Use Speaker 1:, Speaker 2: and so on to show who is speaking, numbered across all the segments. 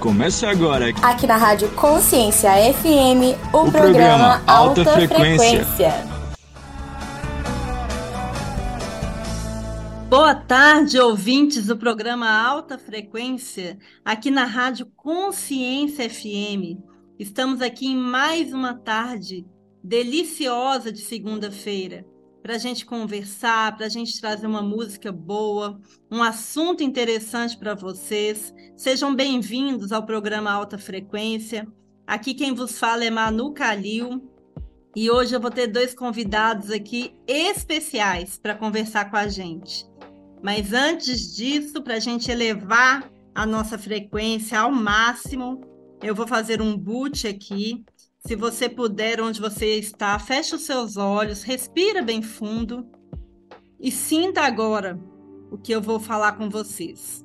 Speaker 1: Começa agora.
Speaker 2: Aqui na Rádio Consciência FM, o, o programa, programa Alta, Alta Frequência. Frequência.
Speaker 3: Boa tarde, ouvintes do programa Alta Frequência, aqui na Rádio Consciência FM. Estamos aqui em mais uma tarde deliciosa de segunda-feira para a gente conversar, para a gente trazer uma música boa, um assunto interessante para vocês. Sejam bem-vindos ao programa Alta Frequência. Aqui quem vos fala é Manu Calil e hoje eu vou ter dois convidados aqui especiais para conversar com a gente. Mas antes disso, para a gente elevar a nossa frequência ao máximo, eu vou fazer um boot aqui se você puder, onde você está, feche os seus olhos, respira bem fundo e sinta agora o que eu vou falar com vocês.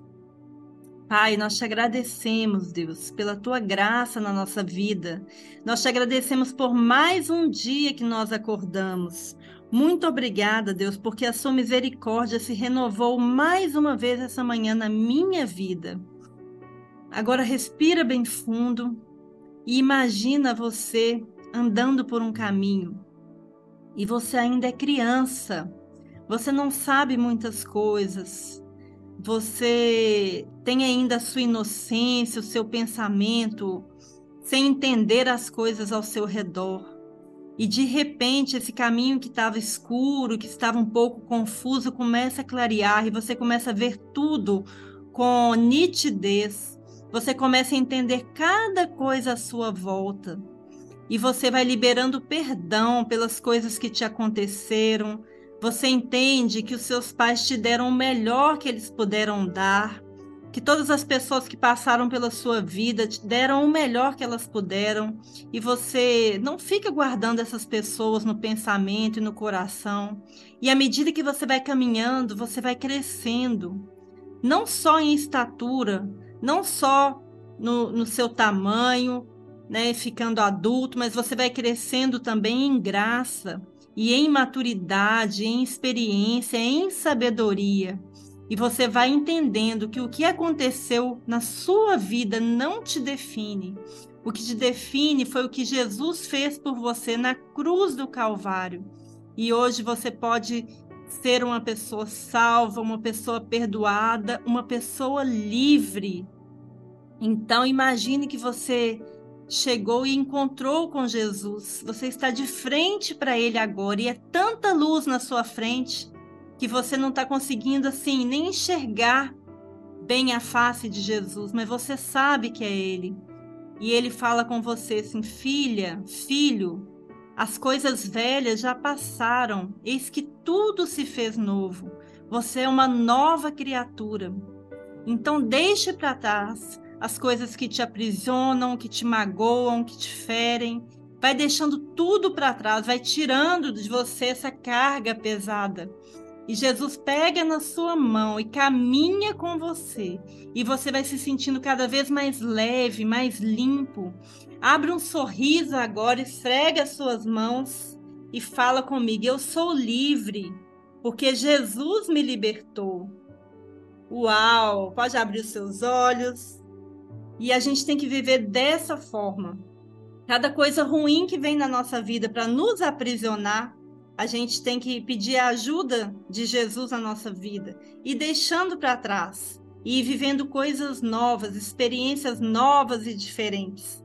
Speaker 3: Pai, nós te agradecemos, Deus, pela tua graça na nossa vida. Nós te agradecemos por mais um dia que nós acordamos. Muito obrigada, Deus, porque a sua misericórdia se renovou mais uma vez essa manhã na minha vida. Agora respira bem fundo e imagina você andando por um caminho e você ainda é criança, você não sabe muitas coisas, você tem ainda a sua inocência, o seu pensamento, sem entender as coisas ao seu redor. E de repente, esse caminho que estava escuro, que estava um pouco confuso, começa a clarear e você começa a ver tudo com nitidez você começa a entender cada coisa à sua volta. E você vai liberando perdão pelas coisas que te aconteceram. Você entende que os seus pais te deram o melhor que eles puderam dar, que todas as pessoas que passaram pela sua vida te deram o melhor que elas puderam, e você não fica guardando essas pessoas no pensamento e no coração. E à medida que você vai caminhando, você vai crescendo, não só em estatura, não só no, no seu tamanho, né, ficando adulto, mas você vai crescendo também em graça e em maturidade, em experiência, em sabedoria. E você vai entendendo que o que aconteceu na sua vida não te define. O que te define foi o que Jesus fez por você na cruz do Calvário. E hoje você pode ser uma pessoa salva, uma pessoa perdoada, uma pessoa livre. Então imagine que você chegou e encontrou com Jesus. Você está de frente para ele agora e é tanta luz na sua frente que você não está conseguindo assim nem enxergar bem a face de Jesus, mas você sabe que é ele. E ele fala com você assim: "Filha, filho, as coisas velhas já passaram, eis que tudo se fez novo. Você é uma nova criatura. Então deixe para trás as coisas que te aprisionam, que te magoam, que te ferem. Vai deixando tudo para trás, vai tirando de você essa carga pesada. E Jesus pega na sua mão e caminha com você. E você vai se sentindo cada vez mais leve, mais limpo. Abre um sorriso agora, esfrega as suas mãos e fala comigo: Eu sou livre, porque Jesus me libertou. Uau! Pode abrir os seus olhos. E a gente tem que viver dessa forma. Cada coisa ruim que vem na nossa vida para nos aprisionar, a gente tem que pedir a ajuda de Jesus na nossa vida e deixando para trás e vivendo coisas novas, experiências novas e diferentes.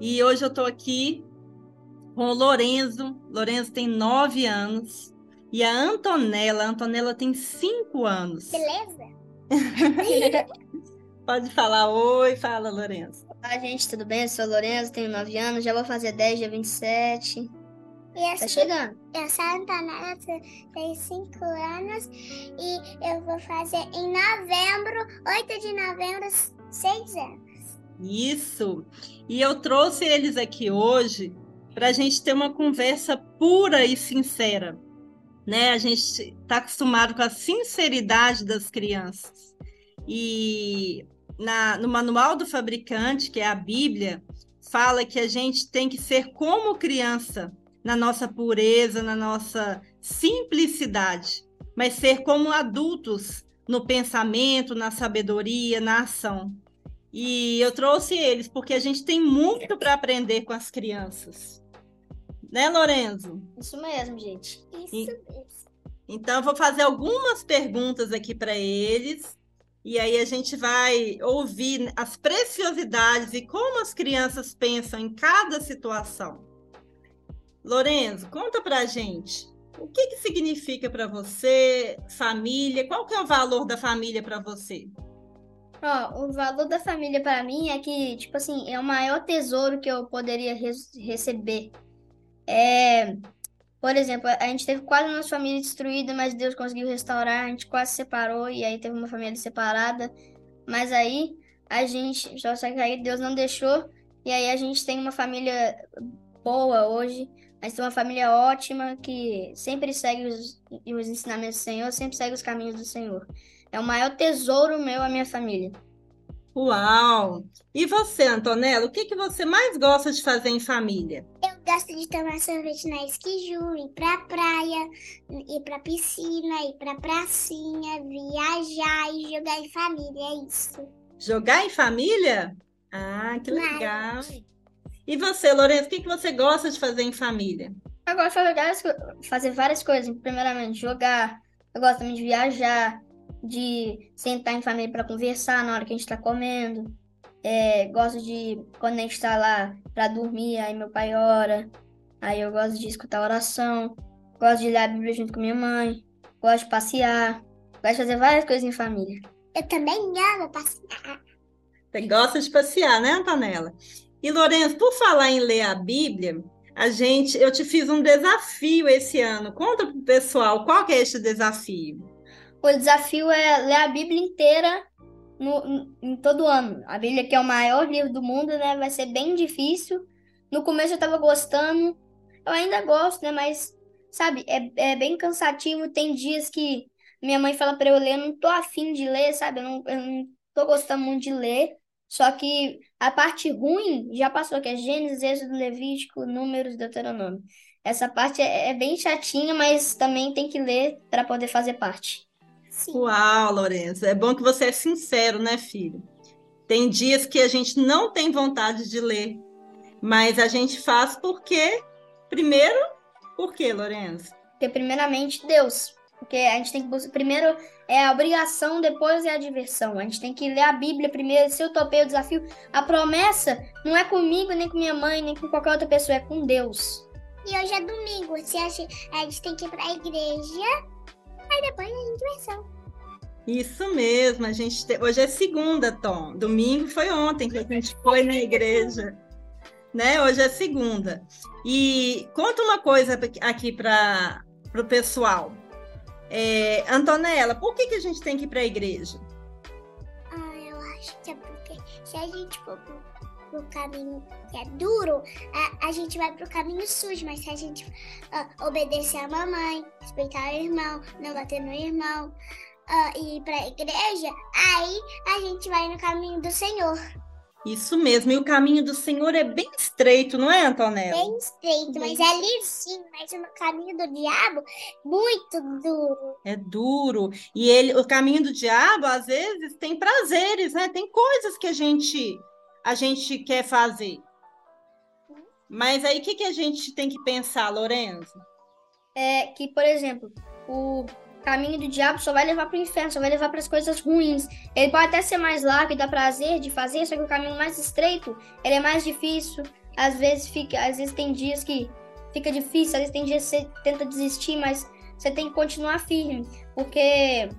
Speaker 3: E hoje eu estou aqui com o Lorenzo. Lorenzo tem nove anos. E a Antonella. A Antonella tem cinco anos.
Speaker 4: Beleza?
Speaker 3: Pode falar oi. Fala, Lorenzo.
Speaker 5: Olá, gente, tudo bem? Eu sou o Lorenzo, tenho nove anos. Já vou fazer 10, dia 27.
Speaker 4: E
Speaker 5: tá chegando.
Speaker 4: Eu sou a Antonella, tenho 5 anos e eu vou fazer em novembro, 8 de novembro, 6 anos.
Speaker 3: Isso. E eu trouxe eles aqui hoje para a gente ter uma conversa pura e sincera. Né? A gente está acostumado com a sinceridade das crianças. E na, no manual do fabricante, que é a Bíblia, fala que a gente tem que ser como criança, na nossa pureza, na nossa simplicidade, mas ser como adultos no pensamento, na sabedoria, na ação. E eu trouxe eles porque a gente tem muito para aprender com as crianças. Né, Lorenzo?
Speaker 5: Isso mesmo, gente.
Speaker 4: Isso mesmo.
Speaker 3: Então, eu vou fazer algumas perguntas aqui para eles, e aí a gente vai ouvir as preciosidades e como as crianças pensam em cada situação. Lorenzo, conta para a gente. O que que significa para você família? Qual que é o valor da família para você?
Speaker 5: Ó, o valor da família para mim é que, tipo assim, é o maior tesouro que eu poderia res- receber. É, por exemplo, a gente teve quase a nossa família destruída, mas Deus conseguiu restaurar, a gente quase separou e aí teve uma família separada, mas aí a gente, só que aí Deus não deixou e aí a gente tem uma família boa hoje, a gente tem uma família ótima que sempre segue os, os ensinamentos do Senhor, sempre segue os caminhos do Senhor. É o maior tesouro meu a minha família.
Speaker 3: Uau! E você, Antonella, o que que você mais gosta de fazer em família?
Speaker 4: Eu gosto de tomar sorvete na esquiju, ir pra praia, ir pra piscina, ir pra pracinha, viajar e jogar em família, é isso.
Speaker 3: Jogar em família? Ah, que
Speaker 4: Mas-
Speaker 3: legal! E você, Lourenço, o que que você gosta de fazer em família?
Speaker 5: Eu gosto de fazer várias, co- fazer várias coisas. Primeiramente, jogar. Eu gosto também de viajar, de sentar em família para conversar na hora que a gente tá comendo. É, gosto de, quando a gente tá lá para dormir, aí meu pai ora. Aí eu gosto de escutar oração. Gosto de ler a Bíblia junto com minha mãe. Gosto de passear. Gosto de fazer várias coisas em família.
Speaker 4: Eu também amo passear.
Speaker 3: Você gosta de passear, né, Antonella? E Lourenço, por falar em ler a Bíblia, a gente, eu te fiz um desafio esse ano. Conta pro pessoal qual que é este desafio.
Speaker 5: O desafio é ler a Bíblia inteira no, em- todo ano. A Bíblia, que é o maior livro do mundo, né? Vai ser bem difícil. No começo eu tava gostando. Eu ainda gosto, né? Mas, sabe, é, é bem cansativo. Tem dias que minha mãe fala pra eu ler, eu não tô afim de ler, sabe? Eu não, eu não tô gostando muito de ler. Só que a parte ruim já passou, que é Gênesis, Êxodo, Levítico, Números, Deuteronômio. Essa parte é, é bem chatinha, mas também tem que ler para poder fazer parte.
Speaker 4: Sim.
Speaker 3: Uau, Lourenço, é bom que você é sincero, né, filho? Tem dias que a gente não tem vontade de ler, mas a gente faz porque, primeiro, por quê, Lourenço?
Speaker 5: Porque primeiramente Deus. Porque a gente tem que buscar. Primeiro é a obrigação, depois é a diversão. A gente tem que ler a Bíblia primeiro. Se eu topei o desafio, a promessa não é comigo, nem com minha mãe, nem com qualquer outra pessoa, é com Deus.
Speaker 4: E hoje é domingo, se a gente, a gente tem que ir pra igreja, aí depois é diversão.
Speaker 3: Isso mesmo, a gente te- hoje é segunda, Tom. Domingo foi ontem que a gente foi na igreja, né? Hoje é segunda. E conta uma coisa aqui para o pessoal. É, Antonella, por que, que a gente tem que ir para a igreja?
Speaker 4: Ah, eu acho que é porque se a gente for pro, caminho que é duro, a, a gente vai pro caminho sujo, mas se a gente ah, obedecer a mamãe, respeitar o irmão, não bater no irmão, ah, e ir pra igreja, aí a gente vai no caminho do Senhor.
Speaker 3: Isso mesmo, e o caminho do Senhor é bem estreito, não é, Antonella?
Speaker 4: Bem estreito, mas é lisinho, mas no caminho do diabo, muito duro.
Speaker 3: É duro. E ele, o caminho do diabo, às vezes, tem prazeres, né? Tem coisas que a gente a gente quer fazer. Mas aí o que, que a gente tem que pensar, Lorenzo?
Speaker 5: É que, por exemplo, o caminho do diabo só vai levar para o inferno, só vai levar para as coisas ruins. Ele pode até ser mais largo e dar prazer de fazer, só que o caminho mais estreito, ele é mais difícil. Às vezes fica, às vezes tem dias que fica difícil, às vezes tem dias que você tenta desistir, mas você tem que continuar firme, porque é-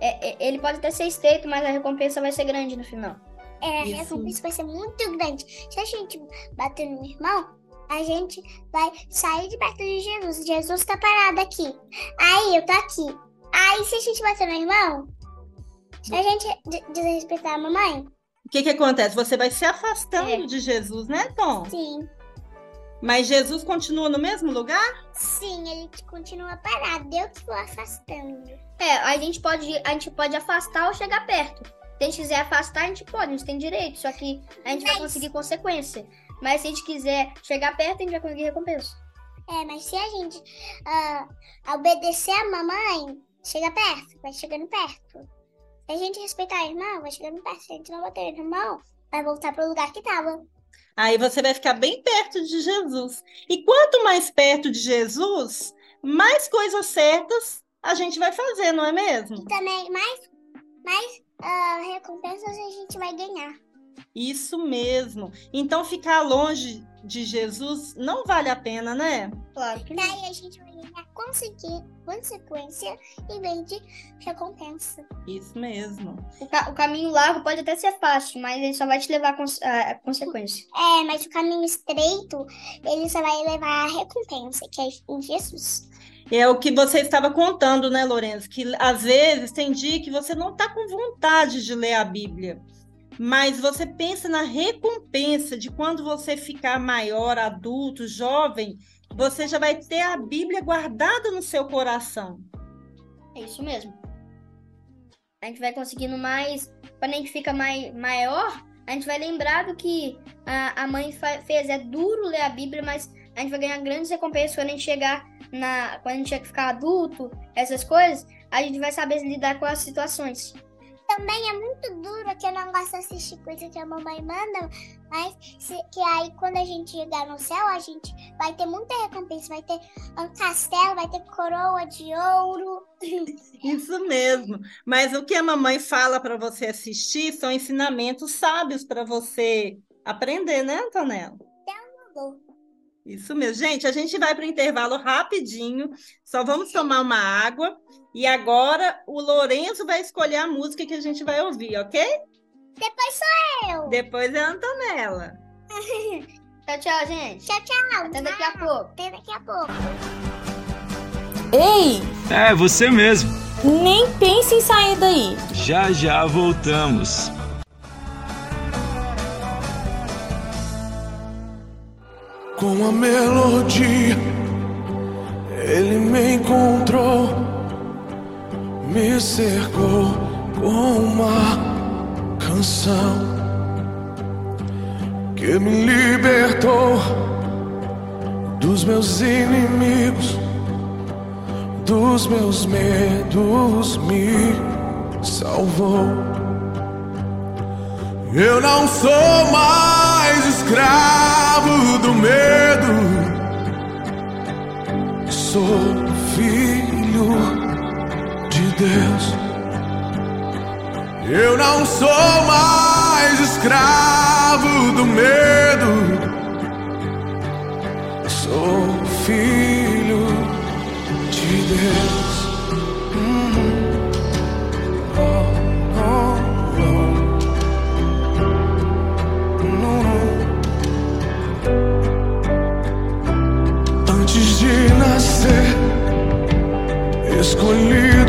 Speaker 5: é- ele pode até ser estreito, mas a recompensa vai ser grande no final.
Speaker 4: É, a
Speaker 3: Isso.
Speaker 4: recompensa vai ser muito grande. Se a gente bater no irmão, a gente vai sair de perto de Jesus. Jesus tá parado aqui. Aí eu tô aqui. Aí se a gente bater no irmão, se a gente de- desrespeitar a mamãe,
Speaker 3: O que, que acontece? Você vai se afastando
Speaker 5: É.
Speaker 3: de Jesus, né, Tom?
Speaker 4: sim.
Speaker 3: Mas Jesus continua no mesmo lugar?
Speaker 4: Sim, ele continua parado. Eu que vou afastando.
Speaker 5: É, a gente pode, a gente pode afastar ou chegar perto. Se a gente quiser afastar, a gente pode, a gente tem direito, só que a gente vai
Speaker 4: Mas-
Speaker 5: conseguir consequência. Mas se a gente quiser chegar perto, a gente vai conseguir recompensa.
Speaker 4: É, mas se a gente ah, obedecer a mamãe, chega perto, vai chegando perto. Se a gente respeitar a irmã, vai chegando perto. Se a gente não bater no irmão, vai voltar para o lugar que estava.
Speaker 3: Aí você vai ficar bem perto de Jesus. E quanto mais perto de Jesus, mais coisas certas a gente vai fazer, não é mesmo?
Speaker 4: E também mais, mais uh, recompensas a gente vai ganhar.
Speaker 3: Isso mesmo. Então ficar longe de Jesus não vale a pena, né?
Speaker 5: Claro que não.
Speaker 4: Daí a gente vai ganhar consequência em vez de recompensa.
Speaker 3: Isso mesmo.
Speaker 5: O, ca o, caminho largo pode até ser fácil, mas ele só vai te levar a, cons a consequência.
Speaker 4: É, mas o caminho estreito, ele só vai levar a recompensa, que é em Jesus.
Speaker 3: É o que você estava contando, né, Lourenço? Que às vezes tem dia que você não está com vontade de ler a Bíblia mas você pensa na recompensa de quando você ficar maior, adulto, jovem, você já vai ter a Bíblia guardada no seu coração.
Speaker 5: É isso mesmo. A gente vai conseguindo mais. Quando a gente fica mais, maior, a gente vai lembrar do que a, a mãe fez. É duro ler a Bíblia, mas a gente vai ganhar grandes recompensas quando a gente chegar na. Quando a gente ficar adulto, essas coisas, a gente vai saber lidar com as situações
Speaker 4: também é muito duro que eu não gosto de assistir coisa que a mamãe manda, mas se, que aí quando a gente chegar no céu, a gente vai ter muita recompensa, vai ter um castelo, vai ter coroa de ouro.
Speaker 3: Isso mesmo. Mas o que a mamãe fala para você assistir são ensinamentos sábios para você aprender, né, Antonella?
Speaker 4: Então,
Speaker 3: Isso mesmo. Gente, a gente vai para o intervalo rapidinho. Só vamos tomar uma água e agora o Lourenço vai escolher a música que a gente vai ouvir, ok?
Speaker 4: Depois sou eu.
Speaker 3: Depois é a Antonella.
Speaker 5: tchau, tchau, gente.
Speaker 4: Tchau, tchau.
Speaker 5: Até daqui a pouco.
Speaker 4: Até daqui a pouco.
Speaker 2: Ei!
Speaker 1: É, você mesmo.
Speaker 2: Nem pense em sair daí.
Speaker 1: Já já voltamos.
Speaker 6: Com a melodia, ele me encontrou me cercou com uma canção que me libertou dos meus inimigos, dos meus medos, me salvou. Eu não sou mais escravo do medo, sou filho Deus. Eu não sou mais escravo do medo. Sou filho de Deus. escolhido.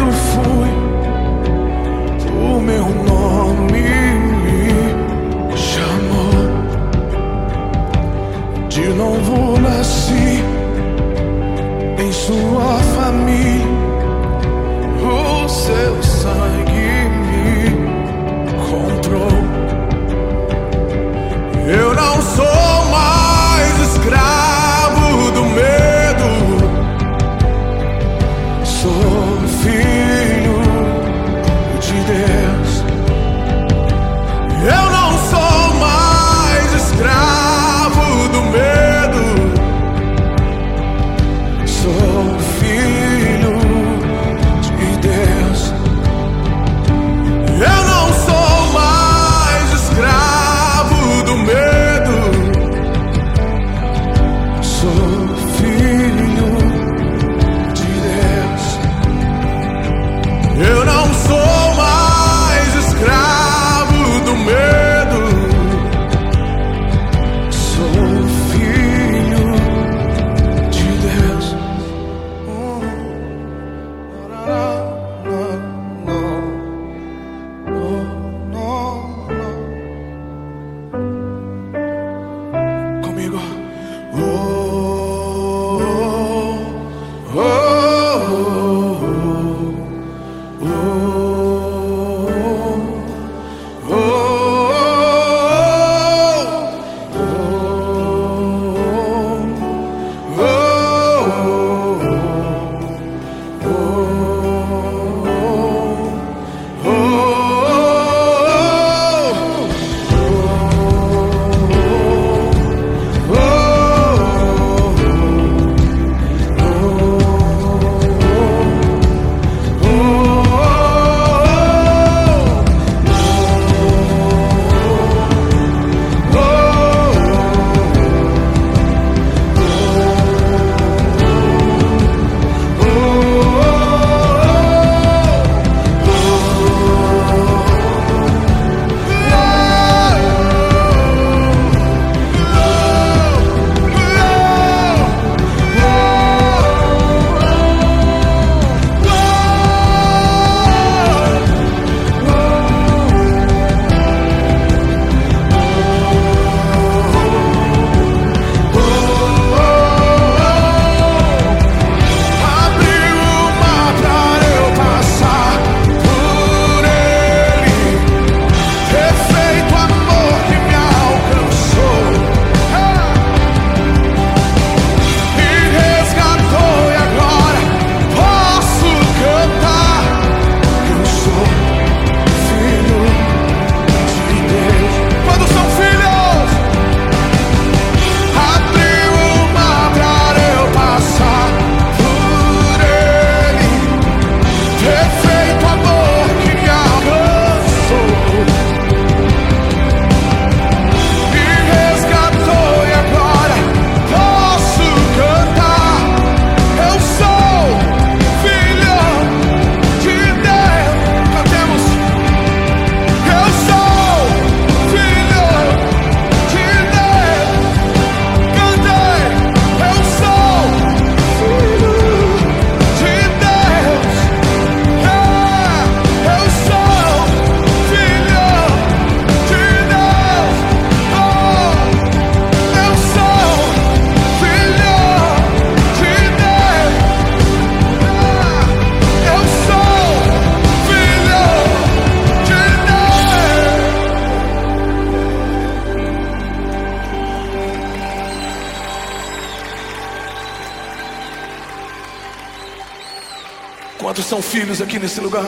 Speaker 7: Filhos aqui nesse lugar?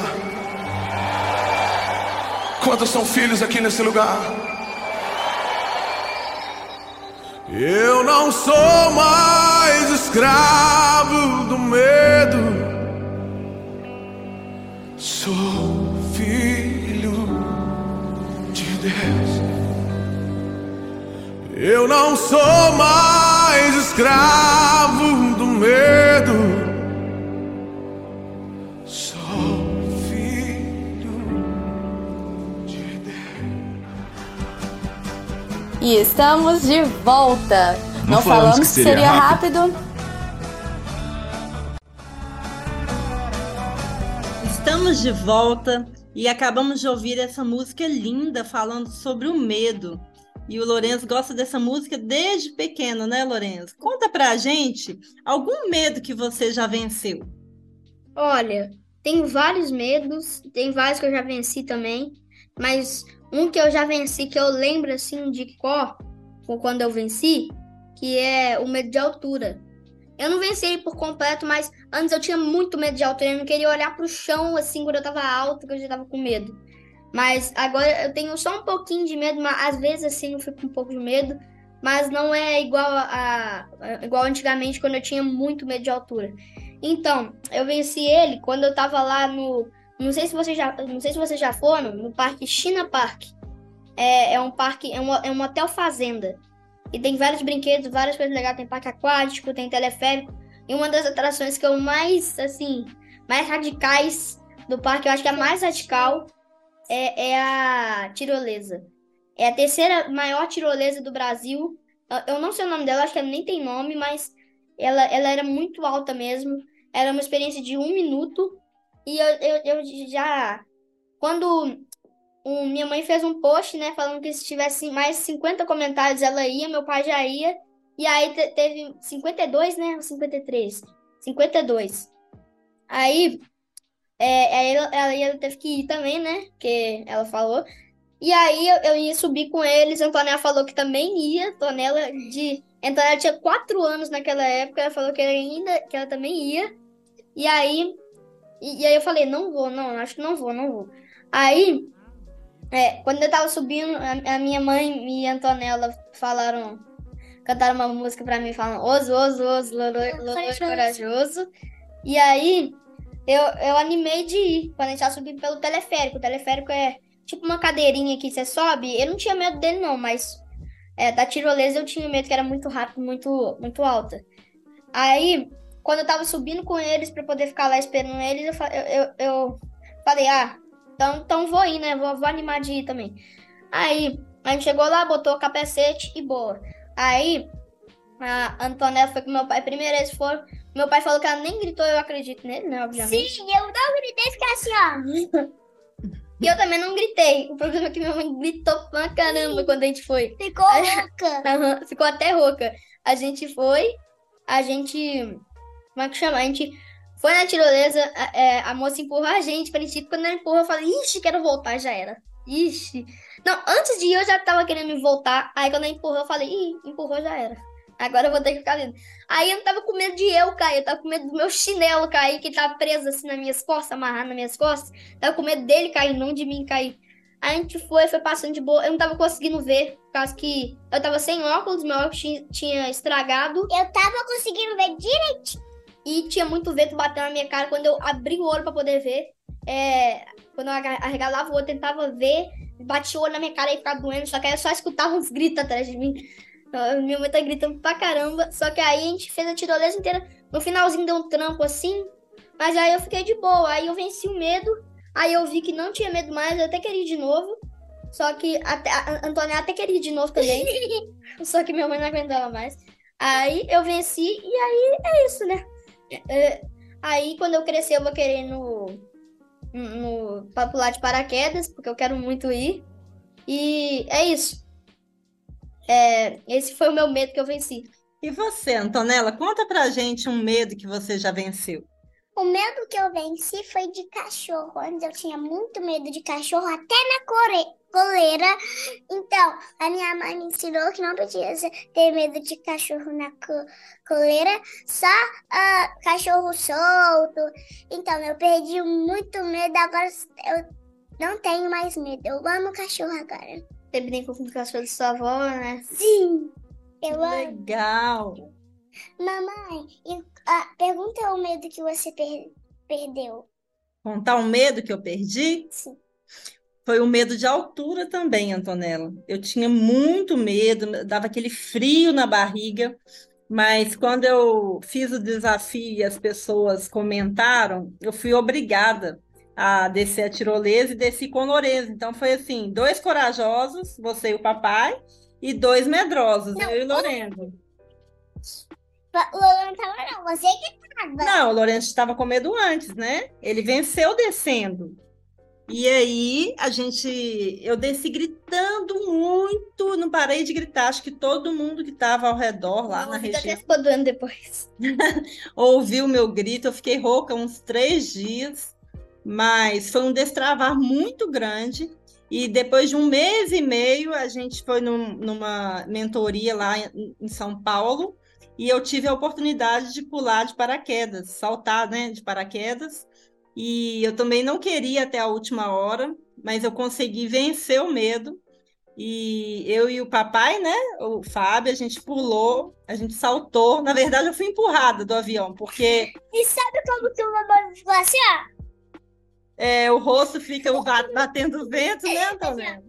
Speaker 7: Quantos são filhos aqui nesse lugar? Eu não sou mais escravo do medo. Sou filho de Deus. Eu não sou mais escravo
Speaker 2: E estamos de volta. Não, Não falamos, falamos, que seria, seria rápido. rápido.
Speaker 3: Estamos de volta e acabamos de ouvir essa música linda falando sobre o medo. E o Lourenço gosta dessa música desde pequeno, né, Lourenço? Conta pra gente algum medo que você já venceu.
Speaker 5: Olha, tem vários medos, tem vários que eu já venci também, mas um que eu já venci, que eu lembro assim de cor, quando eu venci, que é o medo de altura. Eu não venci ele por completo, mas antes eu tinha muito medo de altura. Eu não queria olhar pro chão assim quando eu tava alto, que eu já tava com medo. Mas agora eu tenho só um pouquinho de medo, mas às vezes assim eu fico com um pouco de medo. Mas não é igual a, a igual antigamente quando eu tinha muito medo de altura. Então, eu venci ele quando eu tava lá no não sei se você já, não sei se você já foram no parque China Park. É, é um parque, é um, é um hotel fazenda. E tem vários brinquedos, várias coisas legais. Tem parque aquático, tem teleférico. E uma das atrações que eu mais, assim, mais radicais do parque, eu acho que a mais radical é, é a tirolesa. É a terceira maior tirolesa do Brasil. Eu não sei o nome dela, acho que ela nem tem nome, mas ela, ela era muito alta mesmo. Era uma experiência de um minuto. E eu, eu, eu já. Quando minha mãe fez um post, né, falando que se tivesse mais 50 comentários ela ia, meu pai já ia. E aí te, teve 52, né? Ou 53? 52. Aí, é, aí ela, ela teve que ir também, né? Porque ela falou. E aí eu, eu ia subir com eles. Antonella falou que também ia. Antonella de. Antonella tinha 4 anos naquela época. Ela falou que ela ainda que ela também ia. E aí e, e, aí eu falei, não vou, não, acho que não vou, não vou. Aí, é, quando eu tava subindo, a, a, minha mãe e a Antonella falaram, cantaram uma música pra mim, falando, oso, oso, oso, lolo, corajoso. E aí, eu, eu animei de ir, quando a gente tava subindo pelo teleférico. O teleférico é tipo uma cadeirinha que você sobe. Eu não tinha medo dele, não, mas é, da tirolesa eu tinha medo que era muito rápido, muito, muito alta. Aí, quando eu tava subindo com eles para poder ficar lá esperando eles, eu, eu, eu falei, ah, então, então vou ir, né? Vou, vou animar de ir também. Aí, a gente chegou lá, botou o capacete e boa. Aí, a Antonella foi com meu pai. Primeira vez foi. Meu pai falou que ela nem gritou, eu acredito nele, né? Obviamente.
Speaker 4: Sim, eu não gritei, fiquei assim, ó.
Speaker 5: E eu também não gritei. O problema é que minha mãe gritou pra caramba Sim. quando a gente foi.
Speaker 4: Ficou rouca.
Speaker 5: Ficou até rouca. A gente foi, a gente como é que chama? A gente foi na tirolesa, é, a moça empurrou a gente pra gente ir. Quando ela empurrou, eu falei, ixi, quero voltar, já era. Ixi. Não, antes de ir eu já tava querendo voltar. Aí quando ela empurrou, eu falei, ih, empurrou, já era. Agora eu vou ter que ficar dentro. Aí eu não tava com medo de eu cair, eu tava com medo do meu chinelo cair, que tava preso assim nas minhas costas, amarrado nas minhas costas. Tava com medo dele cair, não de mim cair. Aí a gente foi, foi passando de boa. Eu não tava conseguindo ver, por causa que eu tava sem óculos, meu óculos tinha estragado.
Speaker 4: Eu tava conseguindo ver direitinho.
Speaker 5: E tinha muito vento batendo na minha cara. Quando eu abri o olho para poder ver, é, quando eu arregalava o olho, tentava ver, batia o olho na minha cara e ficava doendo. Só que aí eu só escutava uns gritos atrás de mim. Minha mãe tá gritando pra caramba. Só que aí a gente fez a tirolesa inteira. No finalzinho deu um trampo assim. Mas aí eu fiquei de boa. Aí eu venci o medo. Aí eu vi que não tinha medo mais. Eu até queria ir de novo. Só que até, a Antônia até queria ir de novo também. só que minha mãe não aguentava mais. Aí eu venci. E aí é isso, né? Aí, quando eu crescer, eu vou querer no, no, pra pular de paraquedas, porque eu quero muito ir. E é isso. É, esse foi o meu medo que eu venci.
Speaker 3: E você, Antonella, conta pra gente um medo que você já venceu.
Speaker 4: O medo que eu venci foi de cachorro. Antes eu tinha muito medo de cachorro, até na, core... coleira. Então, a minha mãe me ensinou que não podia ter medo de cachorro na co coleira, só uh, cachorro solto. Então, eu perdi muito medo, agora eu não tenho mais medo. Eu amo cachorro agora.
Speaker 5: Você brincou com o cachorro de sua avó, né?
Speaker 4: Sim, eu amo.
Speaker 3: Legal.
Speaker 4: Mamãe, uh, pergunta o medo que você per perdeu.
Speaker 3: Contar o medo que eu perdi?
Speaker 4: Sim.
Speaker 3: Foi o medo de altura também, Antonella. Eu tinha muito medo, dava aquele frio na barriga, mas quando eu fiz o desafio e as pessoas comentaram, eu fui obrigada a descer a tirolesa e desci com Lourenço. Então foi assim, dois corajosos, você e o papai, e dois medrosos,
Speaker 4: Não,
Speaker 3: eu e Lourenço.
Speaker 4: O Lourenço tava não, você que tava.
Speaker 3: Não, o Lourenço estava com medo antes, né? Ele venceu descendo. E aí a gente, eu desci gritando muito, não parei de gritar. Acho que todo mundo que estava ao redor lá
Speaker 5: Não,
Speaker 3: na região
Speaker 5: até depois.
Speaker 3: ouviu o meu grito. Eu fiquei rouca uns três dias, mas foi um destravar muito grande. E depois de um mês e meio, a gente foi num- numa mentoria lá em, em São Paulo e eu tive a oportunidade de pular de paraquedas, saltar, né, de paraquedas. E eu também não queria até a última hora, mas eu consegui vencer o medo. E eu e o papai, né, o Fábio, a gente pulou, a gente saltou. Na verdade, eu fui empurrada do avião, porque
Speaker 4: E sabe como que o falou assim, ó?
Speaker 3: é, o rosto fica ba- batendo vento, né, Antonella?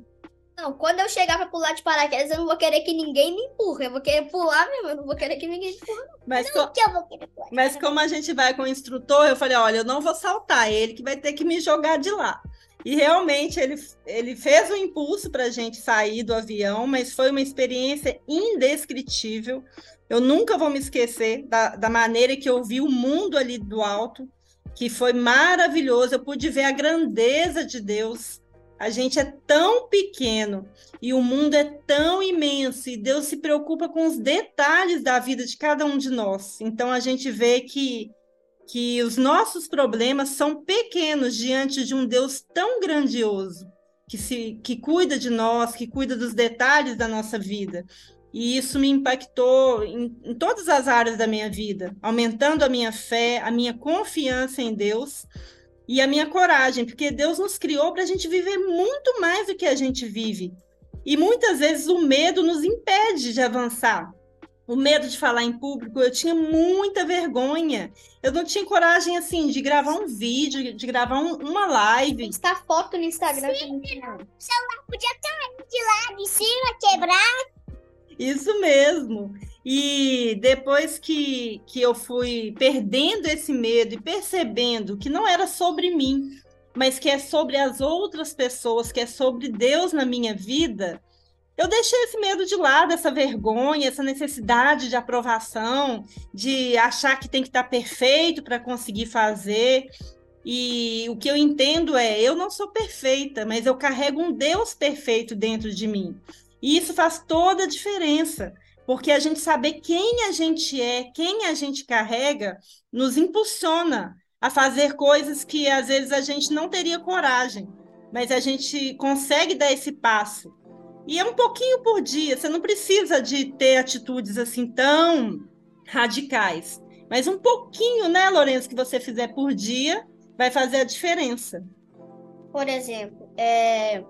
Speaker 5: Não, quando eu chegar pra pular de paraquedas, eu não vou querer que ninguém me empurre. Eu vou querer pular mesmo, eu não vou querer que ninguém me empurre.
Speaker 3: Mas, co-
Speaker 4: O que eu vou querer pular?
Speaker 3: mas como a gente vai com o instrutor, eu falei, olha, eu não vou saltar, é ele que vai ter que me jogar de lá. E realmente ele, ele fez o impulso para a gente sair do avião, mas foi uma experiência indescritível. Eu nunca vou me esquecer da, da maneira que eu vi o mundo ali do alto, que foi maravilhoso. Eu pude ver a grandeza de Deus. A gente é tão pequeno e o mundo é tão imenso, e Deus se preocupa com os detalhes da vida de cada um de nós. Então a gente vê que que os nossos problemas são pequenos diante de um Deus tão grandioso, que se que cuida de nós, que cuida dos detalhes da nossa vida. E isso me impactou em, em todas as áreas da minha vida, aumentando a minha fé, a minha confiança em Deus e a minha coragem, porque Deus nos criou para a gente viver muito mais do que a gente vive. E muitas vezes o medo nos impede de avançar. O medo de falar em público, eu tinha muita vergonha. Eu não tinha coragem, assim, de gravar um vídeo, de gravar um- uma live.
Speaker 5: Postar foto no Instagram. que não tinha.
Speaker 4: Podia cair de lá de cima, quebrar.
Speaker 3: Isso mesmo. E depois que, que eu fui perdendo esse medo e percebendo que não era sobre mim, mas que é sobre as outras pessoas, que é sobre Deus na minha vida, eu deixei esse medo de lado, essa vergonha, essa necessidade de aprovação, de achar que tem que estar perfeito para conseguir fazer. E o que eu entendo é, eu não sou perfeita, mas eu carrego um Deus perfeito dentro de mim. E isso faz toda a diferença, porque a gente saber quem a gente é, quem a gente carrega, nos impulsiona a fazer coisas que às vezes a gente não teria coragem, mas a gente consegue dar esse passo. E é um pouquinho por dia, você não precisa de ter atitudes assim tão radicais, mas um pouquinho, né, Lourenço, que você fizer por dia vai fazer a diferença.
Speaker 5: Por exemplo, é,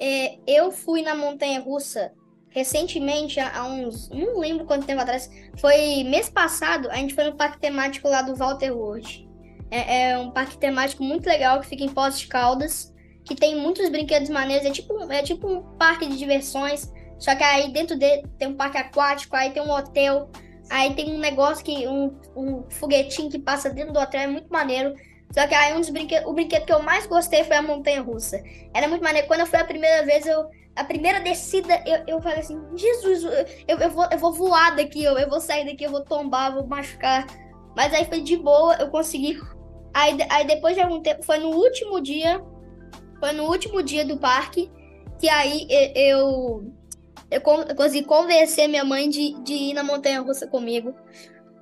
Speaker 5: é, eu fui na montanha russa recentemente, há uns. Não lembro quanto tempo atrás. Foi mês passado, a gente foi no parque temático lá do Walter World. É, é um parque temático muito legal que fica em Poços de Caldas, que tem muitos brinquedos maneiros. É tipo, é tipo um parque de diversões. Só que aí dentro dele tem um parque aquático, aí tem um hotel, aí tem um negócio que. um, um foguetinho que passa dentro do hotel, é muito maneiro. Só que aí um dos brinquedos, o brinquedo que eu mais gostei foi a montanha russa. Era muito maneiro. Quando eu fui a primeira vez, eu. A primeira descida, eu, eu falei assim, Jesus, eu, eu, vou, eu vou voar daqui, eu, eu vou sair daqui, eu vou tombar, vou machucar. Mas aí foi de boa, eu consegui. Aí, aí depois de algum tempo, foi no último dia. Foi no último dia do parque que aí eu. Eu, eu consegui convencer minha mãe de, de ir na montanha russa comigo.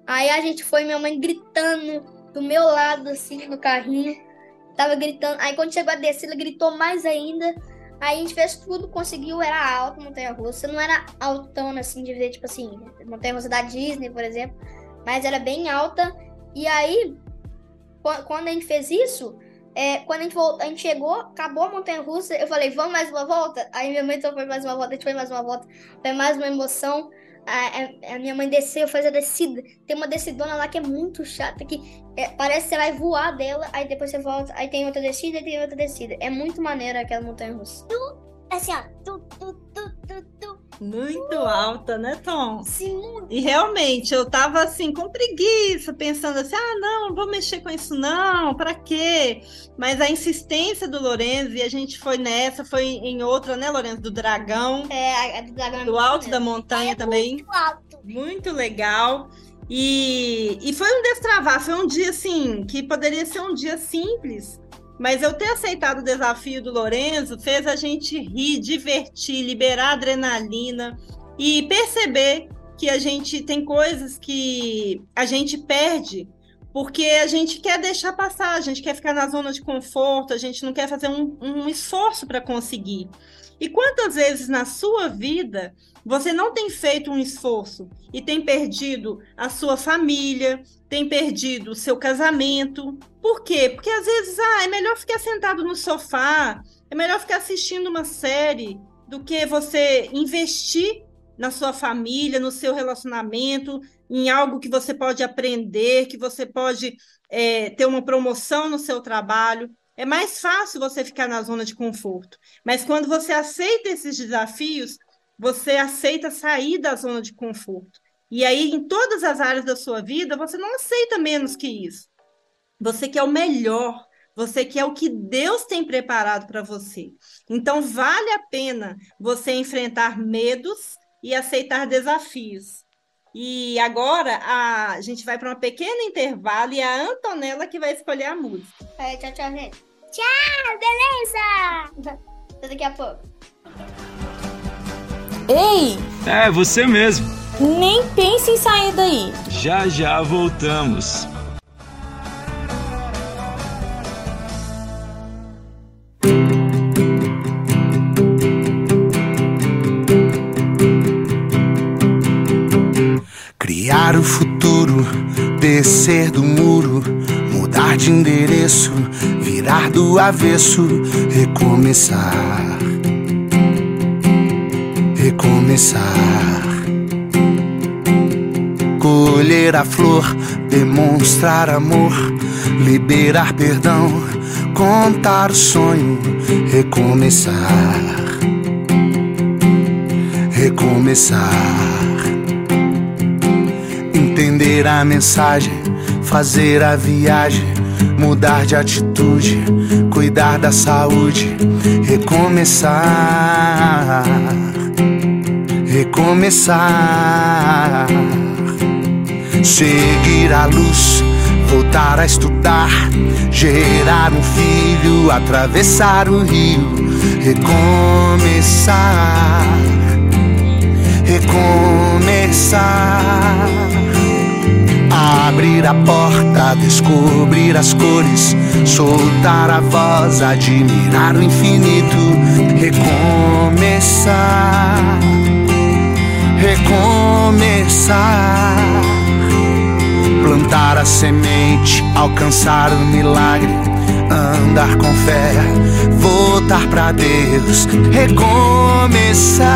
Speaker 5: Aí a gente foi, minha mãe gritando do meu lado, assim, no carrinho. Tava gritando. Aí quando chegou a descida, gritou mais ainda. Aí a gente fez tudo, conseguiu, era alta montanha russa. Não era altona assim, de ver, tipo assim, montanha russa da Disney, por exemplo. Mas era bem alta. E aí, quando a gente fez isso, é, quando a gente, voltou, a gente chegou, acabou a montanha russa, eu falei, vamos mais uma volta? Aí minha mãe foi mais uma volta, a gente foi mais uma volta, foi mais uma emoção. A, a, a minha mãe desceu, faz a descida. Tem uma descidona lá que é muito chata, que é, parece que você vai voar dela, aí depois você volta, aí tem outra descida e tem outra descida. É muito maneira aquela montanha russa.
Speaker 4: Tu, assim, ó, tu, tu, tu, tu, tu.
Speaker 3: Muito alta, né, Tom?
Speaker 4: Sim, muito.
Speaker 3: E realmente, eu tava assim, com preguiça, pensando assim: ah, não, não vou mexer com isso, não, para quê? Mas a insistência do Lorenzo, e a gente foi nessa, foi em outra, né, Lorenzo? Do Dragão.
Speaker 5: É, a do dragão. é
Speaker 3: Do alto da montanha
Speaker 4: É
Speaker 3: também.
Speaker 4: Muito alto.
Speaker 3: Muito legal. E, e foi um destravar, foi um dia assim, que poderia ser um dia simples, mas eu ter aceitado o desafio do Lorenzo fez a gente rir, divertir, liberar adrenalina e perceber que a gente tem coisas que a gente perde porque a gente quer deixar passar, a gente quer ficar na zona de conforto, a gente não quer fazer um, um esforço para conseguir. E quantas vezes na sua vida você não tem feito um esforço e tem perdido a sua família, tem perdido o seu casamento? Por quê? Porque às vezes ah, é melhor ficar sentado no sofá, é melhor ficar assistindo uma série do que você investir na sua família, no seu relacionamento, em algo que você pode aprender, que você pode é, ter uma promoção no seu trabalho. É mais fácil você ficar na zona de conforto. Mas quando você aceita esses desafios, você aceita sair da zona de conforto. E aí, em todas as áreas da sua vida, você não aceita menos que isso. Você quer o melhor, você quer o que Deus tem preparado para você. Então, vale a pena você enfrentar medos e aceitar desafios. E agora a gente vai para um pequeno intervalo e é a Antonella que vai escolher a música.
Speaker 5: É, tchau, tchau, gente.
Speaker 4: Ah, beleza!
Speaker 5: Até daqui a pouco.
Speaker 2: Ei,
Speaker 1: É você mesmo.
Speaker 2: nem pense em sair daí.
Speaker 1: Já já voltamos.
Speaker 7: Criar o futuro, descer do muro, mudar de endereço, virar do avesso, recomeçar. Recomeçar. Colher a flor, demonstrar amor, liberar perdão, contar o sonho, recomeçar. Recomeçar entender a mensagem, fazer a viagem, mudar de atitude, cuidar da saúde, recomeçar, recomeçar, seguir a luz, voltar a estudar, gerar um filho, atravessar o rio, recomeçar, recomeçar. Abrir a porta, descobrir as cores, soltar a voz, admirar o infinito, recomeçar, recomeçar. Plantar a semente, alcançar o milagre, andar com fé, voltar pra Deus, recomeçar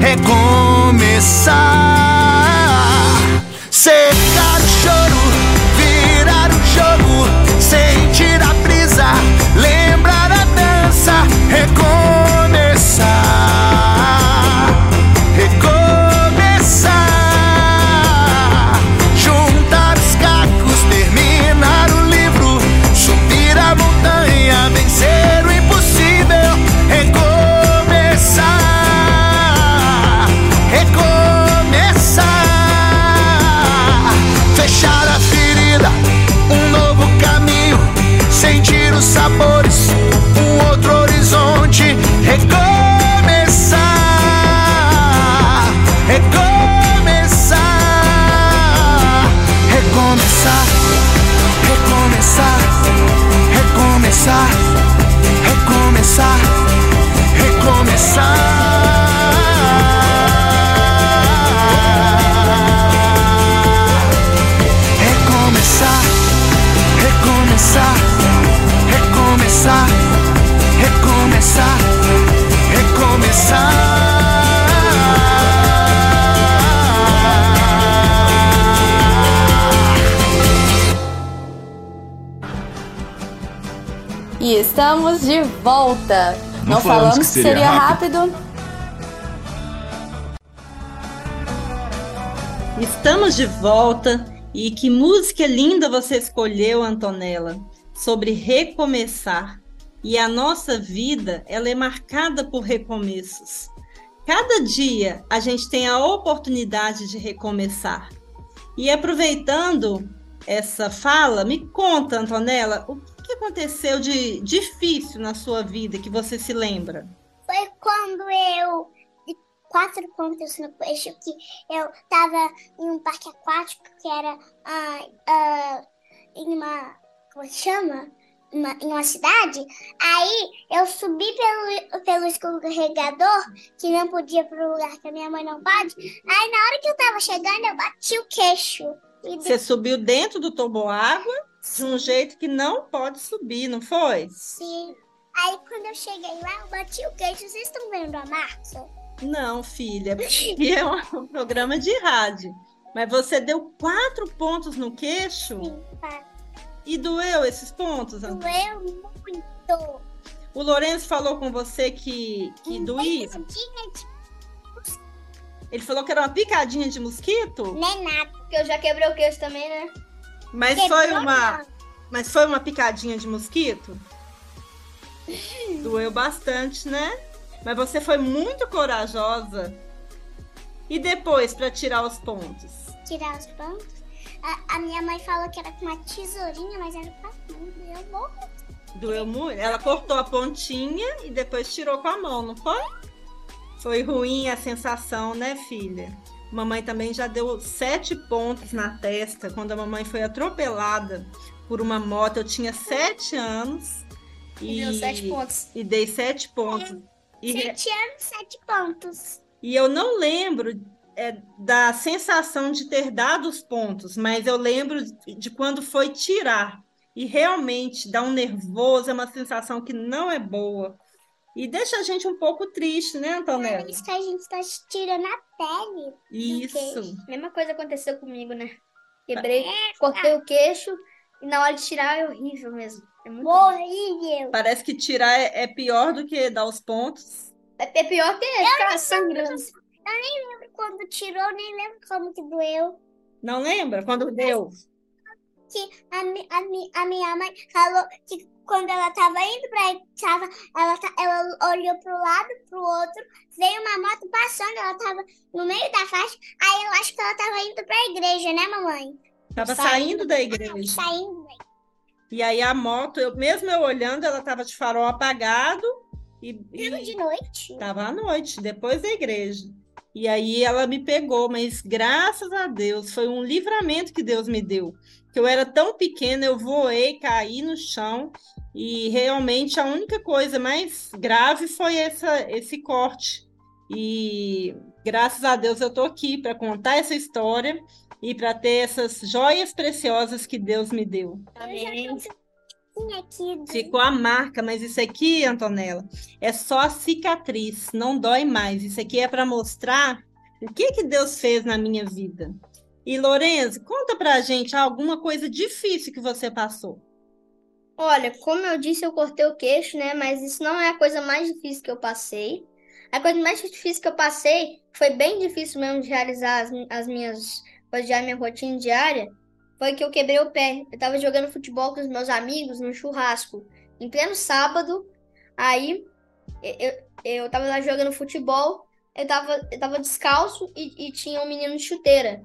Speaker 7: recomeçar. Secar o choro, virar o jogo, sentir a brisa, lembrar a dança, recomeçar.
Speaker 2: Estamos de volta.
Speaker 1: Não, Não falamos, falamos, que seria, seria rápido. rápido.
Speaker 3: Estamos de volta e que música linda você escolheu, Antonella, sobre recomeçar. E a nossa vida, ela é marcada por recomeços. Cada dia a gente tem a oportunidade de recomeçar. E aproveitando essa fala, me conta, Antonella, o aconteceu de difícil na sua vida que você se lembra?
Speaker 4: Foi quando eu quatro pontos no peixe que eu tava em um parque aquático que era uh, uh, em uma como chama? Uma, em uma cidade. Aí eu subi pelo pelo escorregador que não podia pro lugar que a minha mãe não pode. Aí na hora que eu tava chegando eu bati o queixo.
Speaker 3: Você subiu dentro do toboágua de um jeito que não pode subir, não foi?
Speaker 4: Sim. Aí quando eu cheguei lá, eu bati o queixo. Vocês estão vendo a marca?
Speaker 3: Não, filha, porque é um programa de rádio. Mas você deu quatro pontos no queixo?
Speaker 4: Sim, tá.
Speaker 3: E doeu esses pontos?
Speaker 4: Doeu muito.
Speaker 3: O Lourenço falou com você que, que doía? Ele falou que era uma picadinha de mosquito?
Speaker 4: Nem nada.
Speaker 5: Porque eu já quebrei o queixo também, né?
Speaker 3: Mas Quebrou foi uma. Mas foi uma picadinha de mosquito? Doeu bastante, né? Mas você foi muito corajosa. E depois, para tirar os pontos?
Speaker 4: Tirar os pontos? A, a, minha mãe falou que era com uma tesourinha, mas era com a mão. Doeu muito.
Speaker 3: Doeu muito? Ela cortou a pontinha e depois tirou com a mão, não foi? Foi ruim a sensação, né, filha? Mamãe também já deu sete pontos na testa quando a mamãe foi atropelada por uma moto. Eu tinha sete anos.
Speaker 5: E, e deu sete pontos.
Speaker 3: E dei sete pontos.
Speaker 4: E, Sete anos, sete pontos.
Speaker 3: E eu não lembro é, da sensação de ter dado os pontos, mas eu lembro de quando foi tirar. E realmente dá um nervoso, é uma sensação que não é boa. E deixa a gente um pouco triste, né, Antonella?
Speaker 4: É isso que a gente está tirando a pele.
Speaker 3: Isso.
Speaker 5: Mesma coisa aconteceu comigo, né? Quebrei, é, cortei o queixo e na hora de tirar é horrível mesmo. É
Speaker 4: muito horrível.
Speaker 3: Parece que tirar é, é, pior do que dar os pontos.
Speaker 5: É, é pior que ficar sangrando.
Speaker 4: Eu nem lembro quando tirou, nem lembro como que doeu.
Speaker 3: Não lembra quando deu?
Speaker 4: Que a, a, a minha mãe falou que quando ela estava indo para tava, ela, ela olhou para o lado, para o outro, veio uma moto passando, ela estava no meio da faixa, aí eu acho que ela estava indo para a igreja, né, mamãe?
Speaker 3: Tava saindo, saindo da igreja.
Speaker 4: Saindo.
Speaker 3: E aí a moto, eu, mesmo eu olhando, ela tava de farol apagado. E,
Speaker 4: de noite?
Speaker 3: Tava à noite, depois da igreja. E aí ela me pegou, mas graças a Deus, foi um livramento que Deus me deu. Que eu era tão pequena, eu voei, caí no chão, e realmente a única coisa mais grave foi essa, esse corte. E graças a Deus eu tô aqui para contar essa história e para ter essas joias preciosas que Deus me deu.
Speaker 4: Amém.
Speaker 3: Ficou a marca, mas isso aqui, Antonella, é só a cicatriz, não dói mais. Isso aqui é para mostrar o que que Deus fez na minha vida. E Lourenço, conta pra gente alguma coisa difícil que você passou.
Speaker 5: Olha, como eu disse, eu cortei o queixo, né? Mas isso não é a coisa mais difícil que eu passei. A coisa mais difícil que eu passei foi bem difícil mesmo de realizar as, as minhas já minha rotina diária, foi que eu quebrei o pé. Eu tava jogando futebol com os meus amigos no churrasco, em pleno sábado. Aí eu, eu tava lá jogando futebol, eu tava, eu tava descalço e, e tinha um menino de chuteira.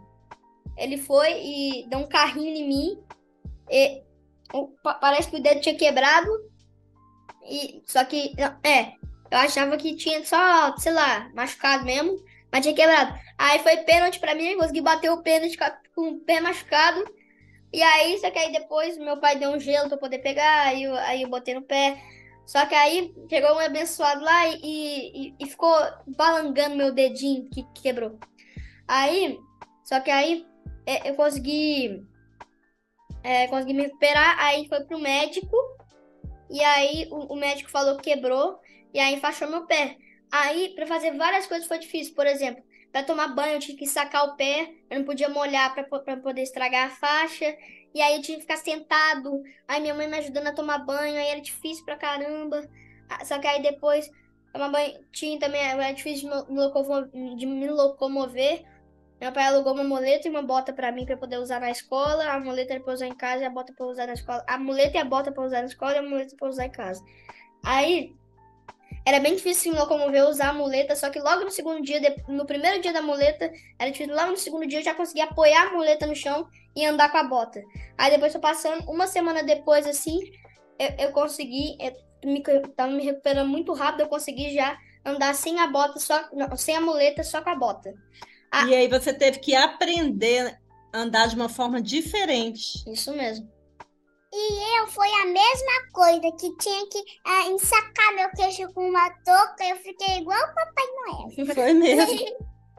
Speaker 5: Ele foi e deu um carrinho em mim. E, parece que o dedo tinha quebrado. E, só que, é, eu achava que tinha só, sei lá, machucado mesmo. Mas tinha quebrado. Aí foi pênalti pra mim, consegui bater o pênalti com o pé machucado. E aí, só que aí depois meu pai deu um gelo pra poder pegar, aí eu, aí eu botei no pé. Só que aí chegou um abençoado lá e, e, e ficou balangando meu dedinho que, que, quebrou. Aí, só que aí eu consegui, é, consegui me recuperar, aí foi pro médico. E aí o, o médico falou que quebrou, e aí enfaixou meu pé. Aí, para fazer várias coisas foi difícil. Por exemplo, para tomar banho, eu tinha que sacar o pé, eu não podia molhar para poder estragar a faixa. E aí eu tinha que ficar sentado, aí minha mãe me ajudando a tomar banho, aí era difícil pra caramba. Só que aí depois tomar banho tinha também, era difícil de me locomover. De me locomover. Meu pai alugou uma muleta e uma bota para mim para poder usar na escola. A muleta era usar em casa e a bota para usar na escola. A muleta e a bota para usar na escola e a muleta para usar em casa. Aí era bem difícil me locomover usar a muleta, só que logo no segundo dia, no primeiro dia da muleta, era difícil. Logo no segundo dia eu já consegui apoiar a muleta no chão e andar com a bota. Aí depois tô passando, uma semana depois, assim, eu, eu consegui, eu me, tava me recuperando muito rápido, eu consegui já andar sem a bota, só, não, sem a muleta, só com a bota.
Speaker 3: Ah, e aí você teve que aprender a andar de uma forma diferente.
Speaker 5: Isso mesmo.
Speaker 4: E eu foi a mesma coisa, que tinha que uh, ensacar meu queixo com uma touca, eu fiquei igual o Papai Noel.
Speaker 3: Foi mesmo.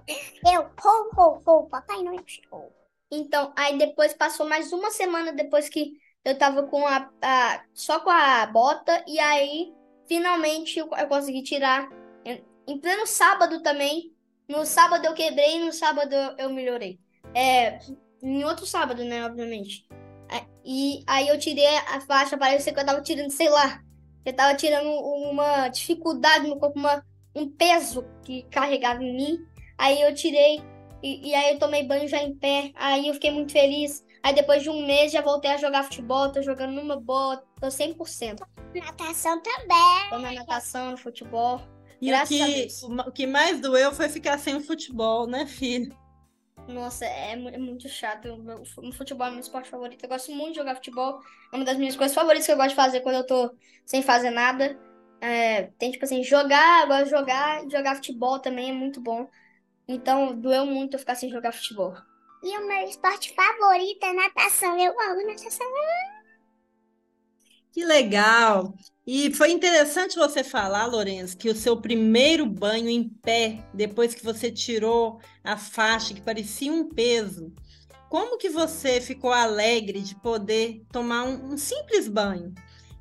Speaker 4: eu, ho, ho, ho, Papai Noel chegou.
Speaker 5: Então, aí depois passou mais uma semana depois que eu tava com a, a só com a bota, e aí finalmente eu, eu consegui tirar. Em, em pleno sábado também, no sábado eu quebrei, no sábado eu melhorei. É, em outro sábado, né, obviamente. É, e aí eu tirei a faixa, parecia que eu tava tirando, sei lá, eu tava tirando uma dificuldade no corpo, uma, um peso que carregava em mim. Aí eu tirei, e, e, aí eu tomei banho já em pé, aí eu fiquei muito feliz. Aí depois de um mês já voltei a jogar futebol, tô jogando numa boa, tô 100%.
Speaker 4: Natação também.
Speaker 5: Tô na natação, no futebol.
Speaker 3: E o que, o que mais doeu foi ficar sem o futebol, né, filho?
Speaker 5: Nossa, é, é muito chato. O futebol é meu esporte favorito. Eu gosto muito de jogar futebol. É uma das minhas coisas favoritas que eu gosto de fazer quando eu tô sem fazer nada. É, tem, tipo assim, jogar, eu gosto de jogar. Jogar futebol também é muito bom. Então, doeu muito eu ficar sem jogar futebol.
Speaker 4: E o meu esporte favorito é natação. Eu amo natação.
Speaker 3: Que legal! E foi interessante você falar, Lourenço, que o seu primeiro banho em pé, depois que você tirou a faixa que parecia um peso, como que você ficou alegre de poder tomar um, um simples banho?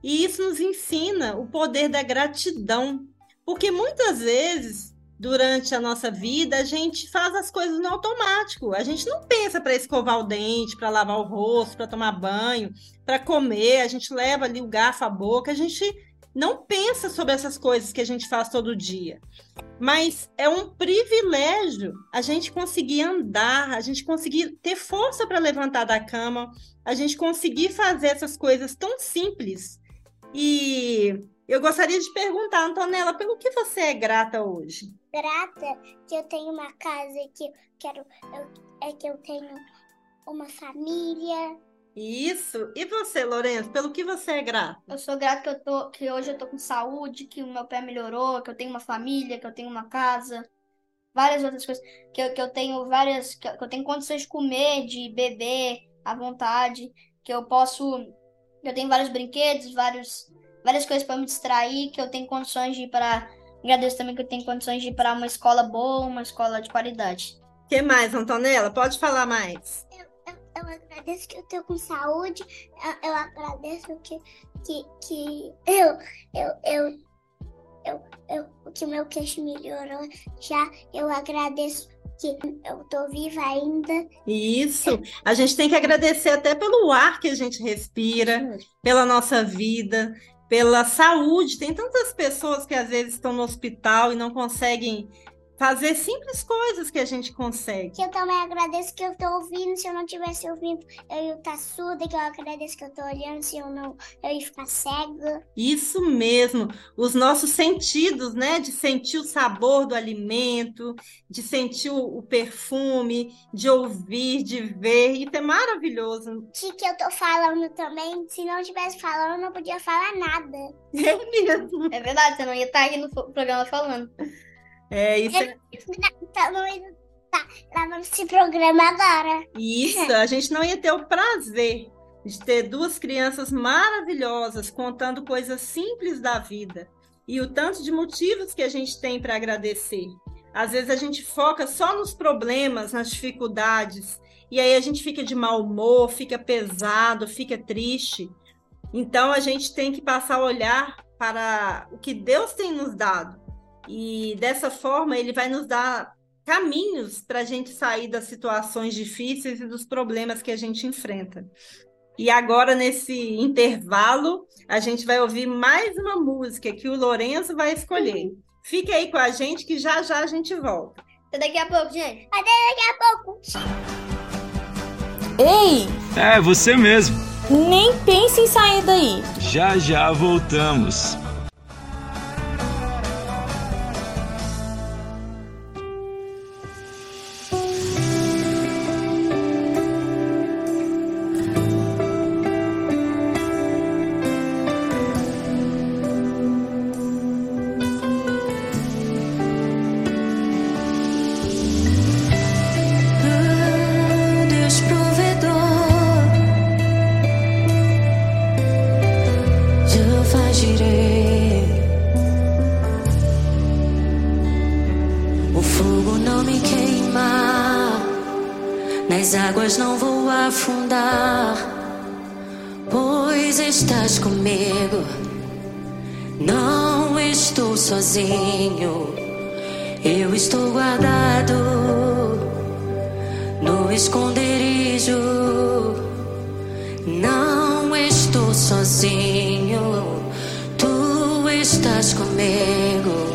Speaker 3: E isso nos ensina o poder da gratidão, porque muitas vezes durante a nossa vida, a gente faz as coisas no automático. A gente não pensa para escovar o dente, para lavar o rosto, para tomar banho, para comer. A gente leva ali o garfo à boca. A gente não pensa sobre essas coisas que a gente faz todo dia. Mas é um privilégio a gente conseguir andar, a gente conseguir ter força para levantar da cama, a gente conseguir fazer essas coisas tão simples. E eu gostaria de perguntar, Antonella, pelo que você é grata hoje?
Speaker 4: Grata que eu tenho uma casa que eu quero, eu, é que eu tenho uma família.
Speaker 3: Isso. E você, Lourenço, pelo que você é grata?
Speaker 5: Eu sou grata que eu tô, que hoje eu tô com saúde, que o meu pé melhorou, que eu tenho uma família, que eu tenho uma casa, várias outras coisas, que eu, que eu tenho várias, que eu tenho condições de comer, de beber à vontade, que eu posso, eu tenho vários brinquedos, vários várias coisas para me distrair, que eu tenho condições de ir para. Agradeço também que eu tenho condições de ir para uma escola boa, uma escola de qualidade.
Speaker 3: O que mais, Antonella? Pode falar mais.
Speaker 4: Eu, eu, eu agradeço que eu estou com saúde, eu, eu agradeço que, que, que eu, eu, eu, eu, eu, que o meu queixo melhorou já. Eu agradeço que eu tô viva ainda.
Speaker 3: Isso. A gente tem que agradecer até pelo ar que a gente respira, pela nossa vida, pela saúde. Tem tantas pessoas que às vezes estão no hospital e não conseguem fazer simples coisas que a gente consegue.
Speaker 4: Que eu também agradeço que eu estou ouvindo. Se eu não tivesse ouvindo, eu ia estar surda. Que eu agradeço que eu estou olhando. Se eu não, eu ia ficar cega.
Speaker 3: Isso mesmo. Os nossos sentidos, né? De sentir o sabor do alimento, de sentir o, perfume, de ouvir, de ver. Isso é maravilhoso.
Speaker 4: Que que eu estou falando também. Se não estivesse falando, eu não podia falar nada.
Speaker 3: É mesmo.
Speaker 5: É verdade. Você não ia estar aqui no programa falando.
Speaker 3: É, isso é...
Speaker 4: Tá, tá gravando esse programa agora.
Speaker 3: Isso, a gente não ia ter o prazer de ter duas crianças maravilhosas contando coisas simples da vida e o tanto de motivos que a gente tem para agradecer. Às vezes a gente foca só nos problemas, nas dificuldades, e aí a gente fica de mau humor, fica pesado, fica triste. Então a gente tem que passar a olhar para o que Deus tem nos dado e dessa forma, ele vai nos dar caminhos para a gente sair das situações difíceis e dos problemas que a gente enfrenta. E agora, nesse intervalo, a gente vai ouvir mais uma música que o Lourenço vai escolher. Fique aí com a gente que já já a gente volta.
Speaker 5: Até daqui a pouco, gente.
Speaker 4: Até daqui a pouco.
Speaker 1: Ei!
Speaker 8: É, você mesmo.
Speaker 1: Nem pense em sair daí.
Speaker 8: Já já voltamos.
Speaker 9: Sozinho. Eu estou guardado no esconderijo. Não estou sozinho. Tu estás comigo.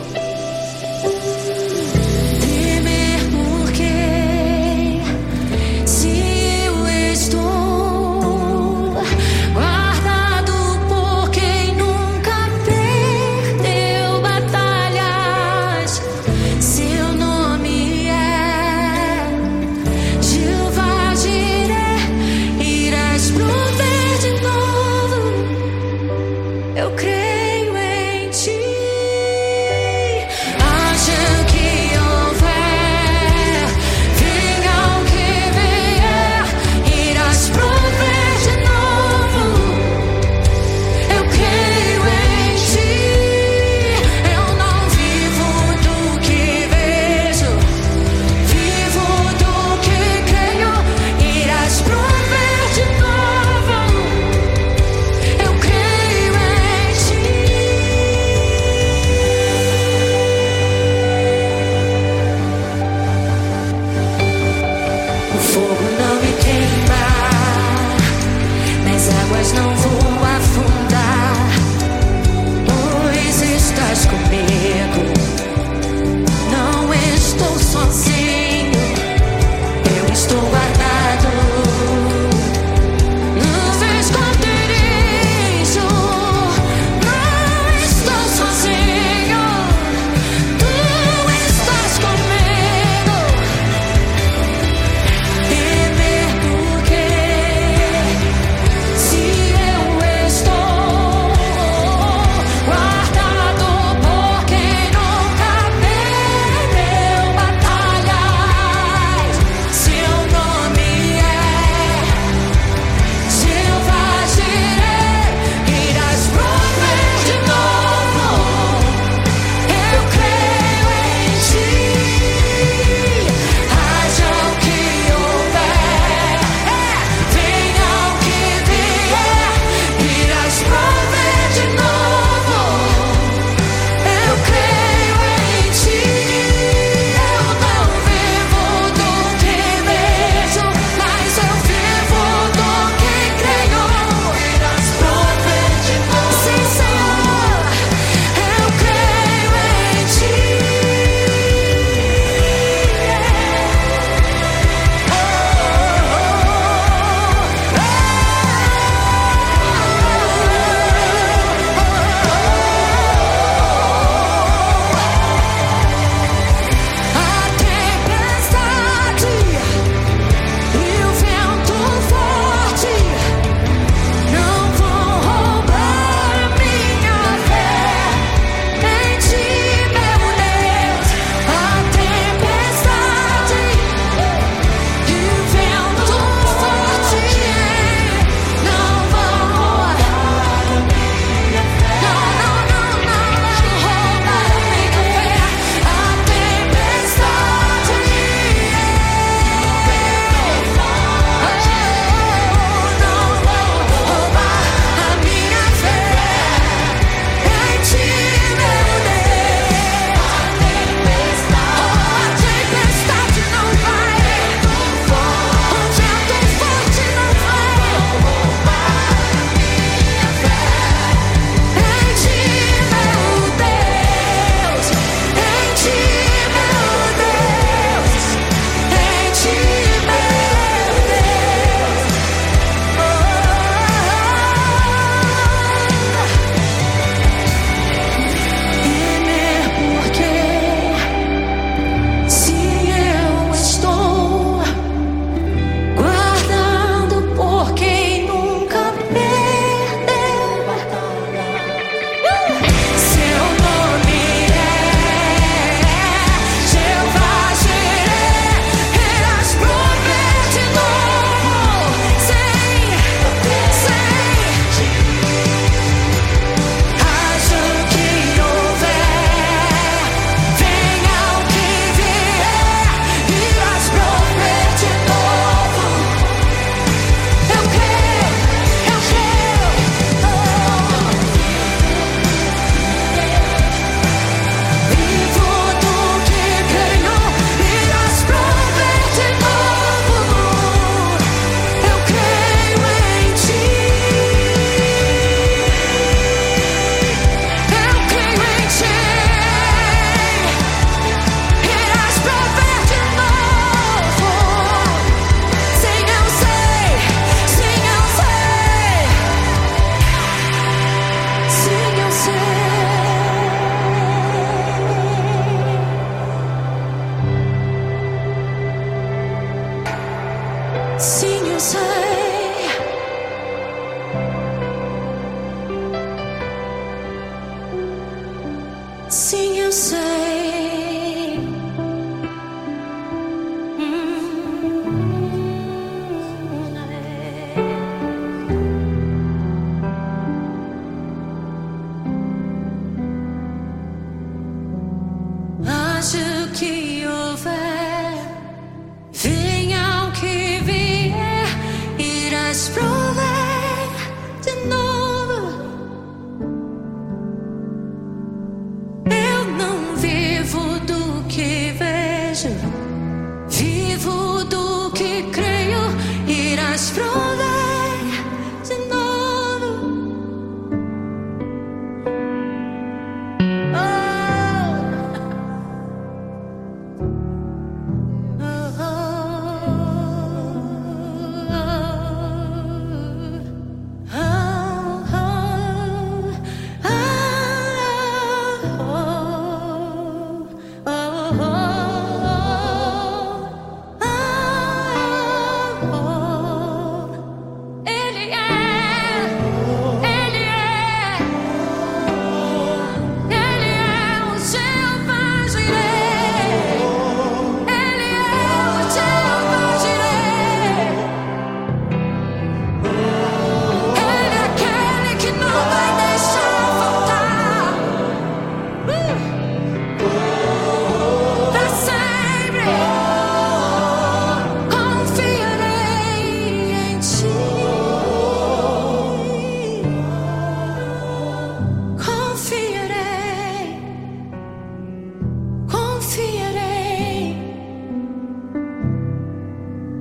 Speaker 9: Confiarei,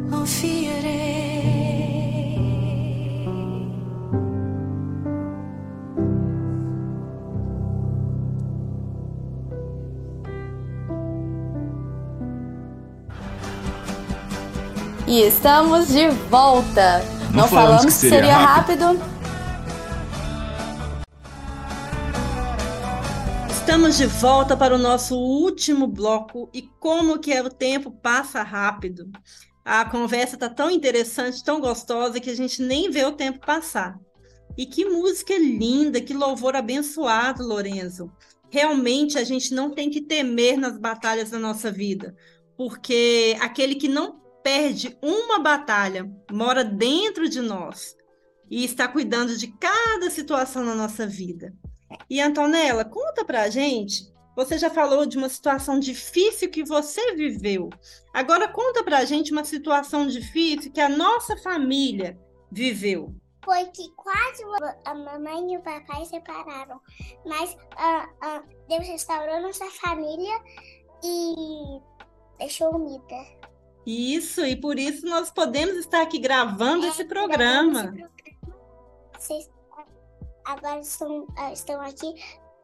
Speaker 9: confiarei.
Speaker 2: E estamos de volta.
Speaker 8: Não
Speaker 2: Não,
Speaker 8: falamos
Speaker 2: falamos
Speaker 8: que
Speaker 2: que
Speaker 8: seria
Speaker 2: seria
Speaker 8: rápido.
Speaker 2: rápido.
Speaker 3: Estamos de volta para o nosso último bloco e como que é o tempo passa rápido. A conversa está tão interessante, tão gostosa que a gente nem vê o tempo passar. E que música linda, que louvor abençoado, Lorenzo. Realmente a gente não tem que temer nas batalhas da nossa vida, porque aquele que não perde uma batalha mora dentro de nós e está cuidando de cada situação na nossa vida. E Antonella, conta pra gente. Você já falou de uma situação difícil que você viveu. Agora conta pra gente uma situação difícil que a nossa família viveu.
Speaker 4: Foi que quase a mamãe e o papai separaram. Mas ah, ah, Deus restaurou nossa família e deixou unida.
Speaker 3: Isso, e por isso nós podemos estar aqui gravando
Speaker 4: É,
Speaker 3: esse
Speaker 4: gravando
Speaker 3: programa.
Speaker 4: esse programa. Vocês agora estão, ah, estão aqui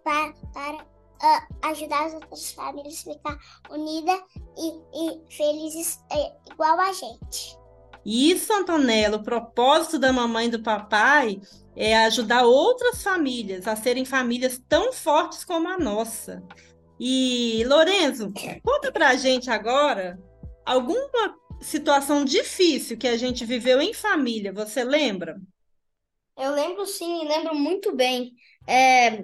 Speaker 4: para, para ah, ajudar as outras famílias a ficar unidas e, e felizes eh, igual a gente.
Speaker 3: Isso, Antonella, o propósito da mamãe e do papai é ajudar outras famílias a serem famílias tão fortes como a nossa. E, Lorenzo, conta pra gente agora alguma situação difícil que a gente viveu em família, você lembra?
Speaker 5: Eu lembro sim, lembro muito bem. É,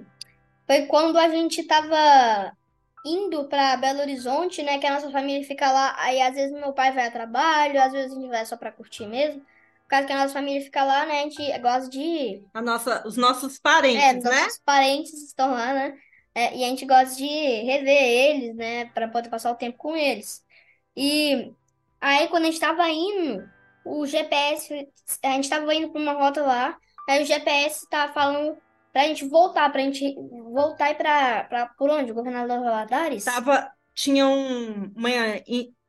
Speaker 5: foi quando a gente tava indo para Belo Horizonte, né? Que a nossa família fica lá. Aí às vezes meu pai vai a trabalho, às vezes a gente vai só para curtir mesmo. Por causa que a nossa família fica lá, né? A gente gosta de.
Speaker 3: A nossa, os nossos
Speaker 5: É,
Speaker 3: parentes, né?
Speaker 5: nossos parentes estão lá, né? É, e a gente gosta de rever eles, né? Para poder passar o tempo com eles. E aí, quando a gente tava indo, o GPS, a gente tava indo para uma rota lá, aí o GPS tava falando pra gente voltar, pra gente voltar e pra, pra por onde? Governador Valadares?
Speaker 3: Tava, tinha um, uma,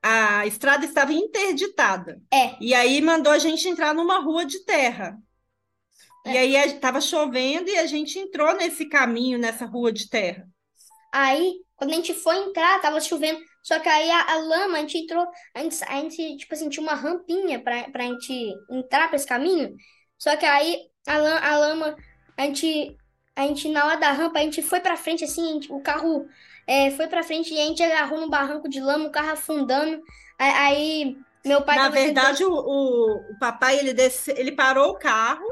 Speaker 3: a estrada estava interditada.
Speaker 5: É.
Speaker 3: E aí mandou a gente entrar numa rua de terra. E aí estava chovendo e a gente entrou nesse caminho, nessa rua de terra.
Speaker 5: Aí, quando a gente foi entrar, tava chovendo. Só que aí a, a lama, a gente entrou. A gente, a gente, tipo assim, tinha uma rampinha pra, pra gente entrar pra esse caminho. Só que aí a, la- a lama, a gente, a gente, na hora da rampa, a gente foi pra frente, assim, gente- o carro é, foi pra frente e a gente agarrou no barranco de lama, o carro afundando. Aí, meu pai
Speaker 3: Na
Speaker 5: tava tentando-
Speaker 3: verdade, o, o, o papai ele, desce, ele parou o carro,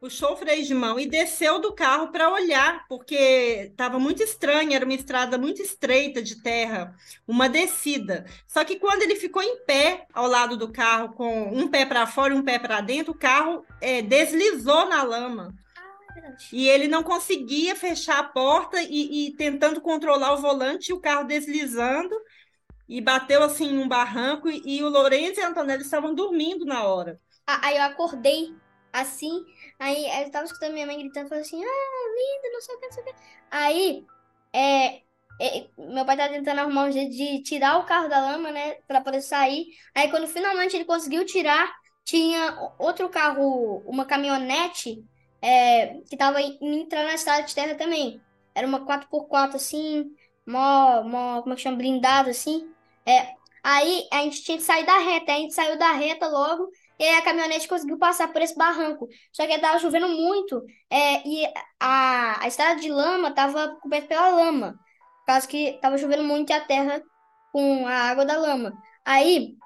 Speaker 3: puxou o freio de mão e desceu do carro para olhar, porque estava muito estranho, era uma estrada muito estreita de terra, uma descida. Só que quando ele ficou em pé ao lado do carro, com um pé para fora e um pé para dentro, o carro é, deslizou na lama. E ele não conseguia fechar a porta e, e tentando controlar o volante, o carro deslizando e bateu assim em um barranco e, e o Lourenço e a Antonella estavam dormindo na hora.
Speaker 5: Aí eu acordei assim, aí eu tava escutando minha mãe gritando, falando assim, ah, linda, não sei o que, não sei o que. Aí, é, é, meu pai tava tentando arrumar um jeito de tirar o carro da lama, né, pra poder sair. Aí quando finalmente ele conseguiu tirar, tinha outro carro, uma caminhonete, é, que tava entrando na estrada de terra também. Era uma 4x4 assim, mó, mó, como é que chama, blindado assim. É, aí a gente tinha que sair da reta, a gente saiu da reta logo, e a caminhonete conseguiu passar por esse barranco. Só que tava chovendo muito, é, e a, a estrada de lama tava coberta pela lama. Por causa que tava chovendo muito e a terra com a água da lama. Aí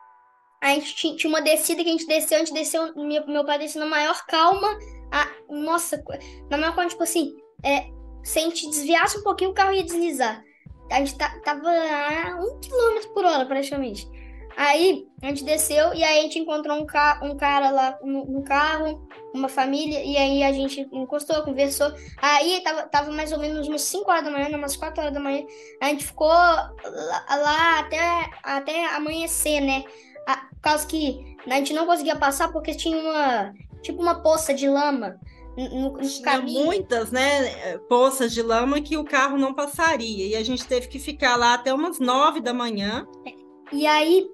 Speaker 5: a gente tinha, uma descida que a gente desceu, a gente desceu, meu, meu pai desceu na maior calma. A, nossa, na maior calma, tipo assim, é, se a gente desviasse um pouquinho, o carro ia deslizar. A gente tava a um quilômetro por hora, praticamente. Aí a gente desceu e aí a gente encontrou um, ca um cara lá no, no, carro, uma família, e aí a gente encostou, conversou. Aí tava, tava mais ou menos umas 5 horas da manhã, umas 4 horas da manhã. A gente ficou lá, lá até, até amanhecer, né? A, por causa que a gente não conseguia passar porque tinha uma tipo uma poça de lama no, no
Speaker 3: Tinha
Speaker 5: caminho.
Speaker 3: muitas, né, poças de lama que o carro não passaria. E a gente teve que ficar lá até umas nove da manhã.
Speaker 5: E aí,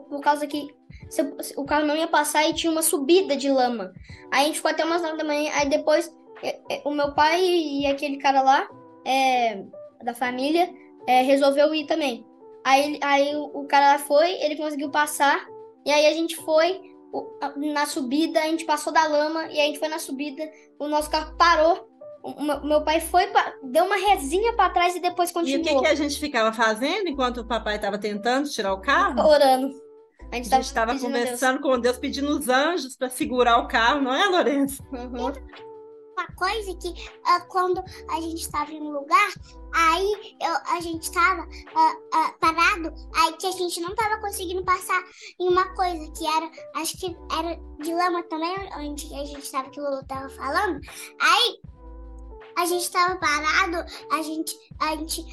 Speaker 5: por, causa que o carro não ia passar e tinha uma subida de lama. Aí a gente ficou até umas nove da manhã. Aí depois, é, é, o meu pai e aquele cara lá, é, da família, é, resolveu ir também. Aí, aí o, cara foi, ele conseguiu passar. E aí a gente foi na subida, a gente passou da lama. E a gente foi na subida, o nosso carro parou. O, meu, meu pai foi, pra- deu uma resinha pra trás e depois
Speaker 3: E o que,
Speaker 5: continuou
Speaker 3: que a gente ficava fazendo enquanto o papai estava tentando tirar o carro?
Speaker 5: orando. A gente
Speaker 3: estava
Speaker 5: a Deus.
Speaker 3: conversando com Deus, pedindo os anjos para segurar o carro, não é, Lourenço?
Speaker 5: Uhum.
Speaker 4: Uma coisa que ah, quando a gente estava em um lugar, aí eu- a gente estava parado, aí que a gente não estava conseguindo passar em uma coisa que era, acho que era de lama também, onde a gente estava que o Lulu estava falando. Aí a gente estava parado, a gente, a gente,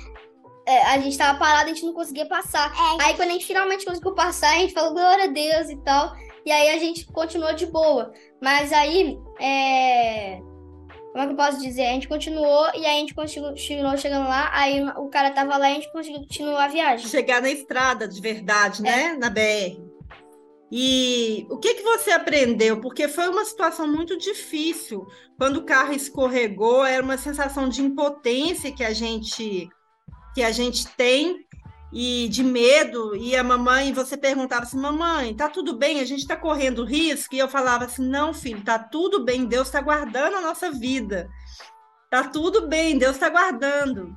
Speaker 5: É, a gente tava parado, a gente não conseguia passar.
Speaker 4: é,
Speaker 5: Aí quando a gente finalmente conseguiu passar, a gente falou glória a Deus e tal. E aí a gente continuou de boa. Mas aí, é... Como é que eu posso dizer? A gente continuou e aí a gente conseguiu, continuou chegando lá. Aí o cara tava lá e a gente conseguiu continuar a viagem.
Speaker 3: Chegar na estrada de verdade, né? Na BR. E o que que você aprendeu? Porque foi uma situação muito difícil. Quando o carro escorregou, era uma sensação de impotência que a gente que a gente tem e de medo. E a mamãe, você perguntava assim: "Mamãe, tá tudo bem? A gente tá correndo risco?" E eu falava assim: "Não, filho, tá tudo bem. Deus está guardando a nossa vida. Tá tudo bem, Deus está guardando."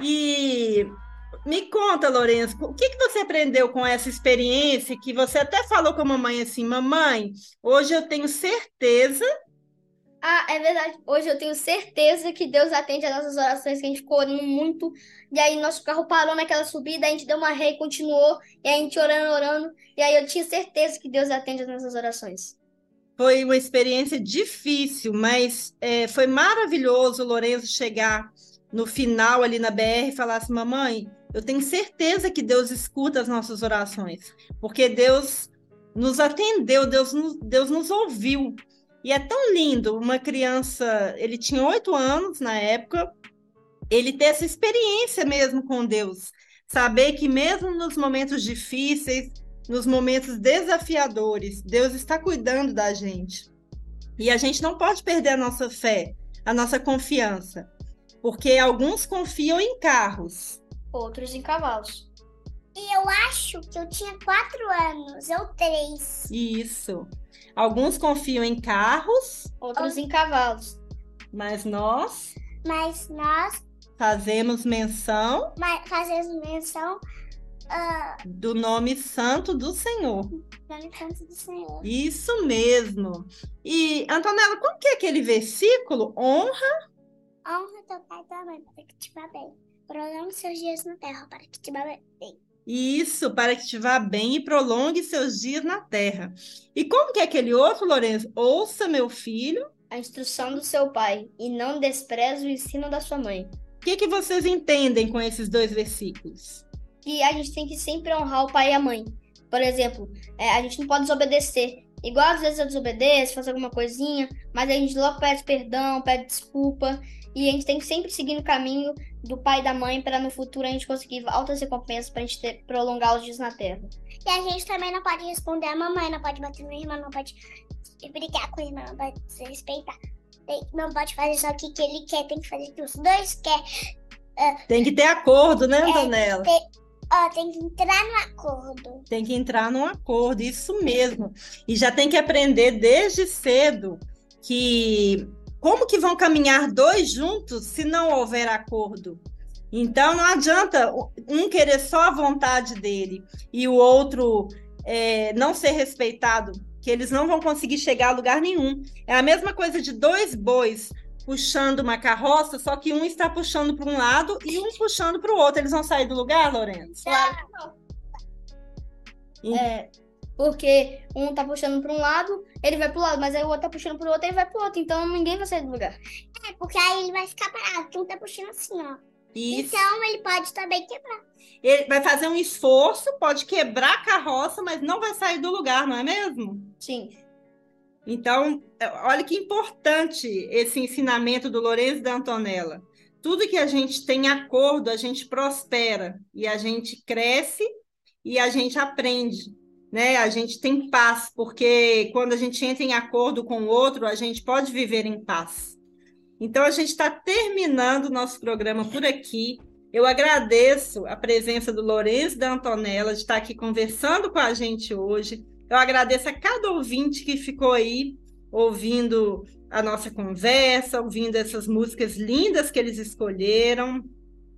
Speaker 3: E me conta, Lourenço, o que que você aprendeu com essa experiência que você até falou com a mamãe assim, mamãe, hoje eu tenho certeza,
Speaker 5: Ah, é verdade. Hoje eu tenho certeza que Deus atende as nossas orações, que a gente ficou orando muito. E aí nosso carro parou naquela subida, a gente deu uma ré e continuou. E aí a gente orando, orando. E aí eu tinha certeza que Deus atende as nossas orações.
Speaker 3: foi uma experiência difícil, mas é, foi maravilhoso o Lourenço chegar no final ali na BR e falar assim, mamãe, eu tenho certeza que Deus escuta as nossas orações, porque Deus nos atendeu, Deus nos, Deus nos ouviu. E é tão lindo uma criança, ele tinha oito anos na época, ele ter essa experiência mesmo com Deus, saber que mesmo nos momentos difíceis, nos momentos desafiadores, Deus está cuidando da gente. E a gente não pode perder a nossa fé, a nossa confiança, porque alguns confiam em carros.
Speaker 5: Outros em cavalos.
Speaker 4: e eu acho que eu tinha quatro anos, ou três.
Speaker 3: Isso. Alguns confiam em carros,
Speaker 5: Outros em cavalos.
Speaker 3: mas nós
Speaker 4: Mas nós
Speaker 3: fazemos menção
Speaker 4: ma- fazemos menção ah,
Speaker 3: do nome santo do Senhor.
Speaker 4: do encanto do Senhor.
Speaker 3: Isso mesmo. E, Antonella, como que é aquele versículo? Honra
Speaker 4: Honra teu pai e tua mãe para que te vá bem. Prolongue seus dias na terra para que te vá bem.
Speaker 3: Isso, para que te vá bem e prolongue seus dias na terra. E como que é aquele outro, Lourenço? Ouça, meu filho.
Speaker 5: a instrução do seu pai e não despreze o ensino da sua mãe.
Speaker 3: O que, que vocês entendem com esses dois versículos?
Speaker 5: Que a gente tem que sempre honrar o pai e a mãe. Por exemplo, é, a gente não pode desobedecer. Igual às vezes eu desobedeço, faço alguma coisinha, mas a gente logo pede perdão, pede desculpa. E a gente tem que sempre seguir no caminho do pai e da mãe para no futuro a gente conseguir altas recompensas para a gente ter, prolongar os dias na Terra.
Speaker 4: E a gente também não pode responder a mamãe, não pode bater no irmão, não pode brigar com o irmão, não pode desrespeitar. Não pode fazer só o que, que ele quer, tem que fazer o que os dois querem.
Speaker 3: Uh, tem que ter acordo, né, Antonella?
Speaker 4: É, Ó, tem que entrar no acordo.
Speaker 3: Tem que entrar num acordo, isso mesmo. E já tem que aprender desde cedo que como que vão caminhar dois juntos se não houver acordo? Então não adianta um querer só a vontade dele e o outro é, não ser respeitado, que eles não vão conseguir chegar a lugar nenhum. É a mesma coisa de dois bois puxando uma carroça, só que um está puxando para um lado e um puxando para o outro. Eles vão sair do lugar, Lourenço?
Speaker 5: Claro. É, porque um tá puxando para um lado, ele vai pro lado, mas aí o outro tá puxando pro outro, ele vai pro outro. Então ninguém vai sair do lugar.
Speaker 4: É, porque aí ele vai ficar parado, um tá puxando assim, ó.
Speaker 3: Isso.
Speaker 4: Então ele pode também quebrar.
Speaker 3: Ele vai fazer um esforço, pode quebrar a carroça, mas não vai sair do lugar, não é mesmo?
Speaker 5: Sim.
Speaker 3: Então, é, olha que importante esse ensinamento do Lourenço e da Antonella. Tudo que a gente tem acordo, a gente prospera e a gente cresce e a gente aprende, né? A gente tem paz, porque quando a gente entra em acordo com o outro, a gente pode viver em paz. Então, a gente está terminando o nosso programa por aqui. Eu agradeço a presença do Lourenço da Antonella de estar aqui conversando com a gente hoje. Eu agradeço a cada ouvinte que ficou aí ouvindo a nossa conversa, ouvindo essas músicas lindas que eles escolheram.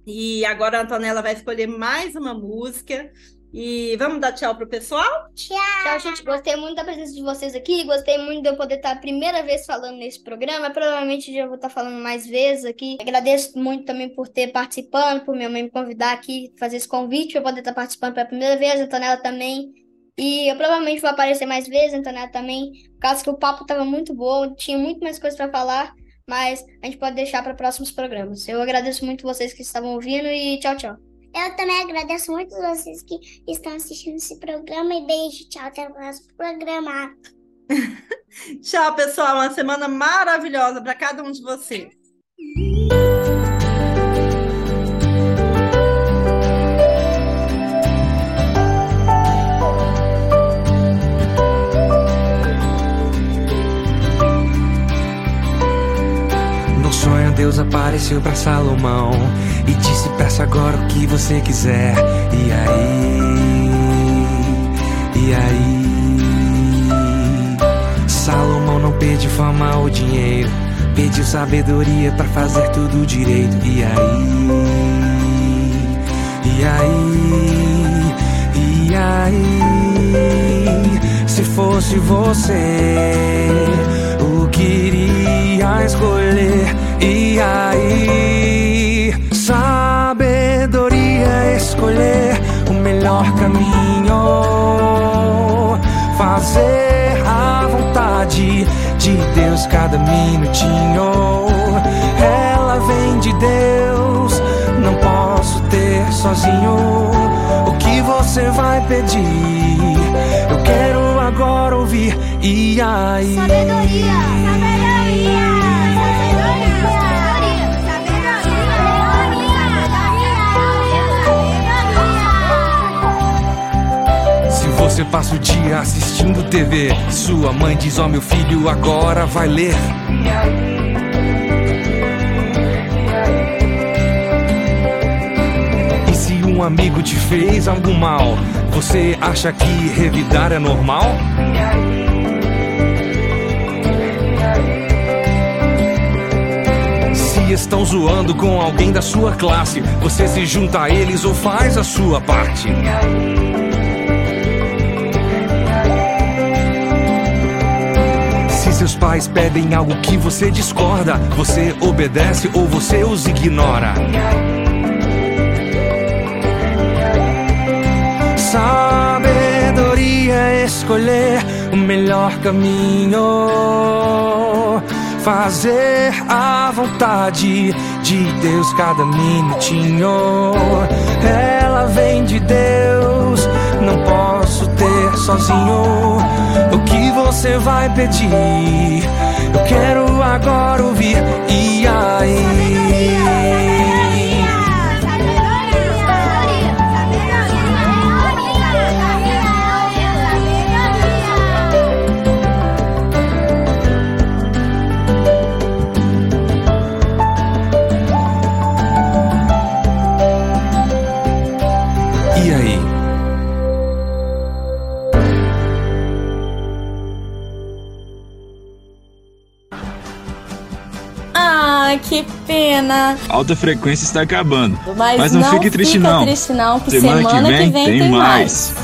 Speaker 3: E agora a Antonella vai escolher mais uma música. E vamos dar tchau pro pessoal?
Speaker 4: Tchau.
Speaker 5: Tchau, gente. Gostei muito da presença de vocês aqui. Gostei muito de eu poder estar a primeira vez falando nesse programa. Provavelmente já vou estar falando mais vezes aqui. Agradeço muito também por ter participando, por minha mãe me convidar aqui, fazer esse convite para poder estar participando pela primeira vez. A Antonella também. E eu provavelmente vou aparecer mais vezes, Antonella também, por causa que o papo estava muito bom, tinha muito mais coisa para falar, mas a gente pode deixar para próximos programas. Eu agradeço muito vocês que estavam ouvindo e tchau, tchau.
Speaker 4: Eu também agradeço muito vocês que estão assistindo esse programa e beijo, tchau, até o próximo programa.
Speaker 3: tchau, pessoal, uma semana maravilhosa para cada um de vocês.
Speaker 10: Deus apareceu para Salomão e disse: Peça agora o que você quiser. E aí? E aí? Salomão não pediu fama ou dinheiro, pediu sabedoria para fazer tudo direito. E aí? E aí? E aí? Se fosse você, o que iria escolher? E aí, sabedoria escolher o melhor caminho, fazer a vontade de Deus cada minutinho. Ela vem de Deus, não posso ter sozinho. O que você vai pedir? Eu quero agora ouvir. E aí?
Speaker 4: Sabedoria, sabedoria.
Speaker 10: Você passa o dia assistindo TV. Sua mãe diz: Ó, oh, meu filho, agora vai ler. E se um amigo te fez algo mal, você acha que revidar é normal? Se estão zoando com alguém da sua classe, você se junta a eles ou faz a sua parte. Seus pais pedem algo que você discorda, você obedece ou você os ignora? Sabedoria é escolher o melhor caminho, fazer a vontade de Deus cada minutinho. Ela vem de Deus, não posso ter sozinho. O que você vai pedir? Eu quero agora ouvir. E aí?
Speaker 2: Pena.
Speaker 1: Alta frequência está acabando.
Speaker 2: Mas,
Speaker 1: Mas não, fique triste não.
Speaker 2: triste não, que
Speaker 1: Semana
Speaker 2: semana,
Speaker 1: que vem tem
Speaker 2: tem
Speaker 1: mais.
Speaker 2: mais.